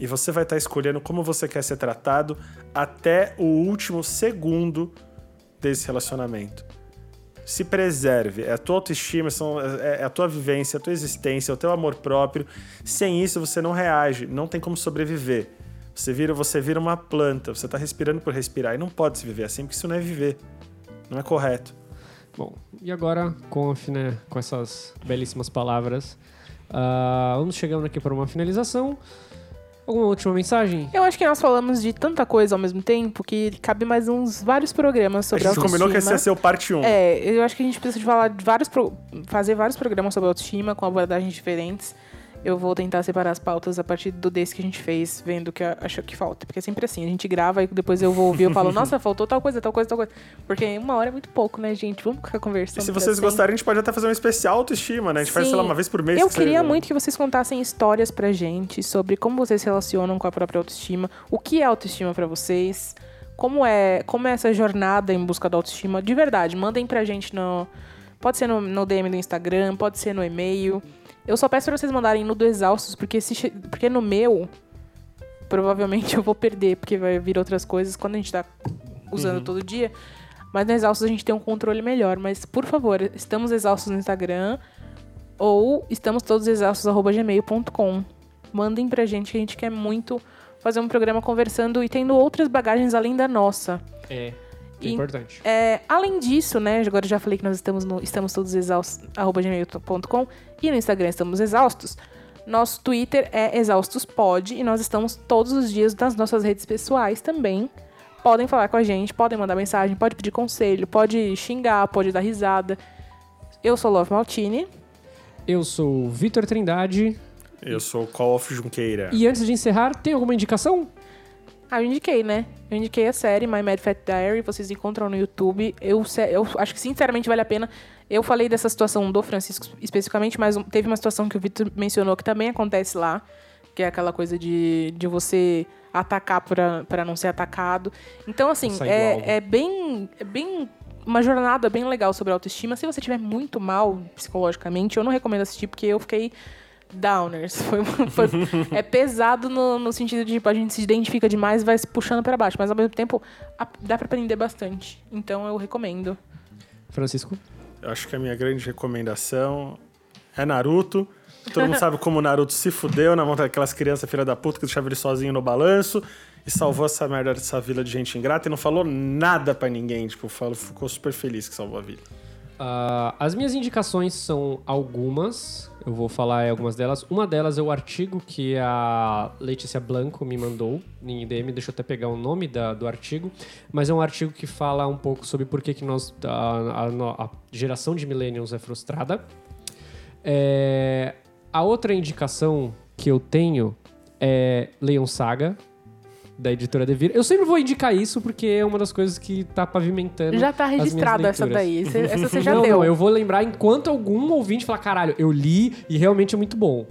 e você vai estar escolhendo como você quer ser tratado até o último segundo desse relacionamento. Se preserve, é a tua autoestima, é é a tua vivência, é a tua existência, é o teu amor próprio. Sem isso, você não reage, não tem como sobreviver. Você vira, você vira uma planta, você tá respirando por respirar e não pode se viver assim, porque isso não é viver. Não é correto. Bom, e agora, Conf, né, com essas belíssimas palavras, ah, vamos chegando aqui para uma finalização. Alguma última mensagem? Eu acho que nós falamos de tanta coisa ao mesmo tempo que cabe mais uns vários programas A sobre gente combinou que autoestima. esse ia ser o parte 1. É, eu acho que a gente precisa de falar de vários pro- fazer vários programas sobre autoestima com abordagens diferentes. Eu vou tentar separar as pautas a partir do desse que a gente fez, vendo o que achou que falta. Porque é sempre assim, a gente grava e depois eu vou ouvir e eu falo, nossa, faltou tal coisa, tal coisa, tal coisa. Porque uma hora é muito pouco, né, gente? Vamos ficar conversando. E se vocês gostarem, a gente pode até fazer um especial autoestima, né? A gente faz, Sim. sei lá, uma vez por mês. Eu que queria seja. muito que vocês contassem histórias pra gente sobre como vocês se relacionam com a própria autoestima, o que é autoestima pra vocês, como é, como é essa jornada em busca da autoestima. De verdade, mandem pra gente no. Pode ser no, no DM do Instagram, pode ser no e-mail. Eu só peço pra vocês mandarem no do Exaustos, porque, se, porque no meu, provavelmente eu vou perder, porque vai vir outras coisas quando a gente tá usando todo dia. Mas no Exaustos a gente tem um controle melhor. Mas, por favor, estamos exaustos no Instagram ou estamos todos exaustos.gmail.com. Mandem pra gente que a gente quer muito fazer um programa conversando e tendo outras bagagens além da nossa. É. E- Importante. É, além disso, né? Agora eu já falei que nós estamos no estamos todos exaustos, arroba gmail.com e no Instagram estamos exaustos. Nosso Twitter é exaustospod e nós estamos todos os dias nas nossas redes pessoais também. Podem falar com a gente, podem mandar mensagem, pode pedir conselho, pode xingar, pode dar risada. Eu sou Love Maltini. Eu sou o Vitor Trindade. Eu sou o Call of Junqueira. E antes de encerrar, tem alguma indicação? Ah, eu indiquei, né? Eu indiquei a série My Mad Fat Diary, vocês encontram no YouTube. Eu, eu acho que sinceramente vale a pena. Eu falei dessa situação do Francisco especificamente, mas teve uma situação que o Vitor mencionou que também acontece lá, que é aquela coisa de, de você atacar pra pra não ser atacado. Então, assim, do alvo. é, é bem. É bem. Uma jornada bem legal sobre autoestima. Se você estiver muito mal psicologicamente, eu não recomendo assistir, porque eu fiquei downers. Foi, foi- é pesado no, no sentido de tipo, a gente se identifica demais e vai se puxando pra baixo, mas ao mesmo tempo a- dá pra aprender bastante. Então eu recomendo. Francisco? Eu acho que a minha grande recomendação é Naruto. Todo mundo sabe como o Naruto se fudeu na mão daquelas crianças filha da puta que deixava ele sozinho no balanço e salvou essa merda dessa vila de gente ingrata e não falou nada pra ninguém. Tipo, falou, ficou super feliz que salvou a vila. Ah, as minhas indicações são algumas. Eu vou falar algumas delas. Uma delas é o artigo que a Letícia Blanco me mandou em DM. Deixa eu até pegar o nome da- do artigo. Mas é um artigo que fala um pouco sobre por que, que nós, a, a a geração de millennials é frustrada. É, a outra indicação que eu tenho é Leon Saga, da editora Devir. Eu sempre vou indicar isso porque é uma das coisas que tá pavimentando. Já tá registrada essa daí. Essa você já não, deu. não, eu vou lembrar enquanto algum ouvinte falar, caralho, eu li e realmente é muito bom.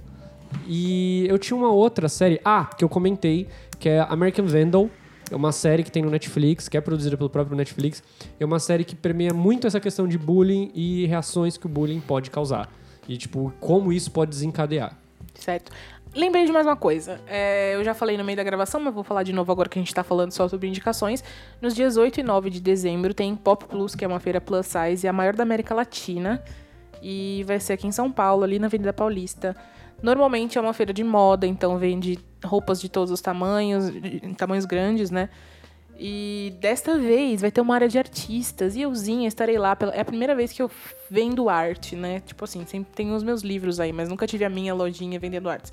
E eu tinha uma outra série, ah, que eu comentei, que é American Vandal. É uma série que tem no Netflix, que é produzida pelo próprio Netflix. É uma série que permeia muito essa questão de bullying e reações que o bullying pode causar. E, tipo, como isso pode desencadear. Certo. Lembrei de mais uma coisa. É, eu já falei no meio da gravação, mas vou falar de novo agora que a gente tá falando só sobre indicações. Nos dias 8 e 9 de dezembro tem Pop Plus, que é uma feira plus size, a maior da América Latina. E vai ser aqui em São Paulo, ali na Avenida Paulista. Normalmente é uma feira de moda, então vende roupas de todos os tamanhos, tamanhos grandes, né? E desta vez vai ter uma área de artistas e euzinha estarei lá. Pela... É a primeira vez que eu vendo arte, né? Tipo assim, sempre tenho os meus livros aí, mas nunca tive a minha lojinha vendendo artes.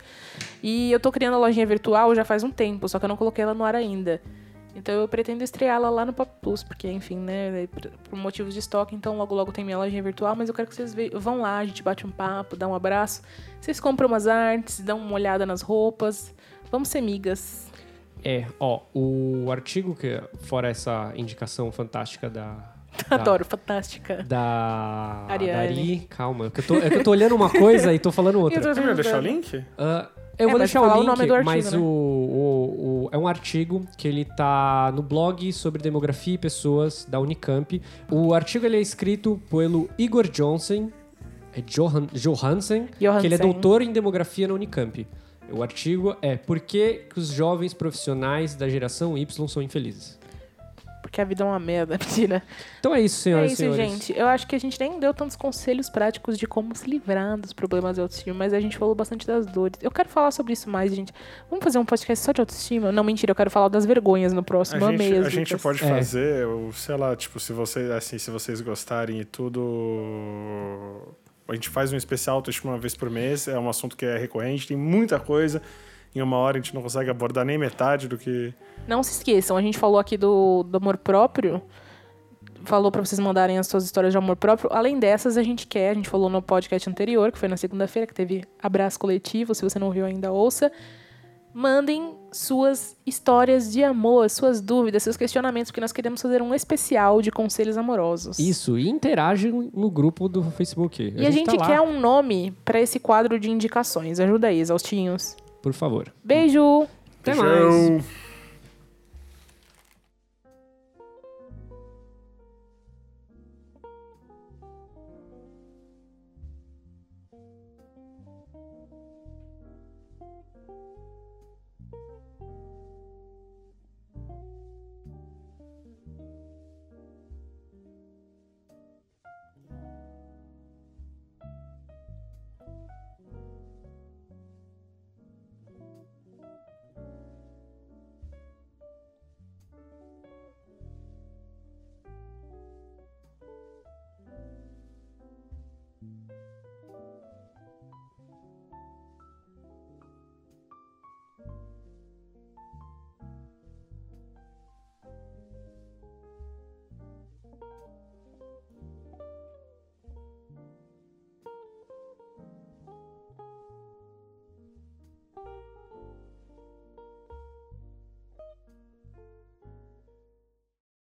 E eu tô criando a lojinha virtual já faz um tempo, só que eu não coloquei ela no ar ainda. Então eu pretendo estreá-la lá no Pop Plus, porque, enfim, né, por, por motivos de estoque, então logo logo tem minha lojinha virtual, mas eu quero que vocês vão lá, a gente bate um papo, dá um abraço. Vocês compram umas artes, dão uma olhada nas roupas. Vamos ser migas. É, ó, o artigo que, fora essa indicação fantástica da. da- Adoro, fantástica. Da. Ariane. Da Ari, calma. É que, eu tô, é que eu tô olhando uma coisa e tô falando outra. Você vai deixar o ajudando. link? Ah, eu É, vou deixar o o link, nome do artigo, mas né? o, o- o- é um artigo que ele tá no blog sobre demografia e pessoas da Unicamp. O artigo ele é escrito pelo Igor Johnson, é Johan, Johansen, que ele é Johansen. doutor em demografia na Unicamp. O artigo é Por que, que os jovens profissionais da geração Y são infelizes? Porque a vida é uma merda, mentira. Então é isso, É senhoras e isso, senhores. gente. Eu acho que a gente nem deu tantos conselhos práticos de como se livrar dos problemas de autoestima, mas a gente falou bastante das dores. Eu quero falar sobre isso mais, gente. Vamos fazer um podcast só de autoestima? Não, mentira, eu quero falar das vergonhas no próximo. A gente, a gente pode É. fazer, o- sei lá, tipo, se vocês, assim, se vocês gostarem e tudo. A gente faz um especial autoestima uma vez por mês, é um assunto que é recorrente, tem muita coisa. Em uma hora a gente não consegue abordar nem metade do que. Não se esqueçam, a gente falou aqui do, do amor próprio. Falou pra vocês mandarem as suas histórias de amor próprio. Além dessas, a gente quer, a gente falou no podcast anterior, que foi na segunda-feira, que teve abraço coletivo. Se você não viu ainda, ouça. Mandem suas histórias de amor, suas dúvidas, seus questionamentos, porque nós queremos fazer um especial de conselhos amorosos. Isso, e interagem no grupo do Facebook. E a gente, tá lá, quer um nome pra esse quadro de indicações. Ajuda aí, exaustinhos. Por favor. Beijo! Até Beijão. mais.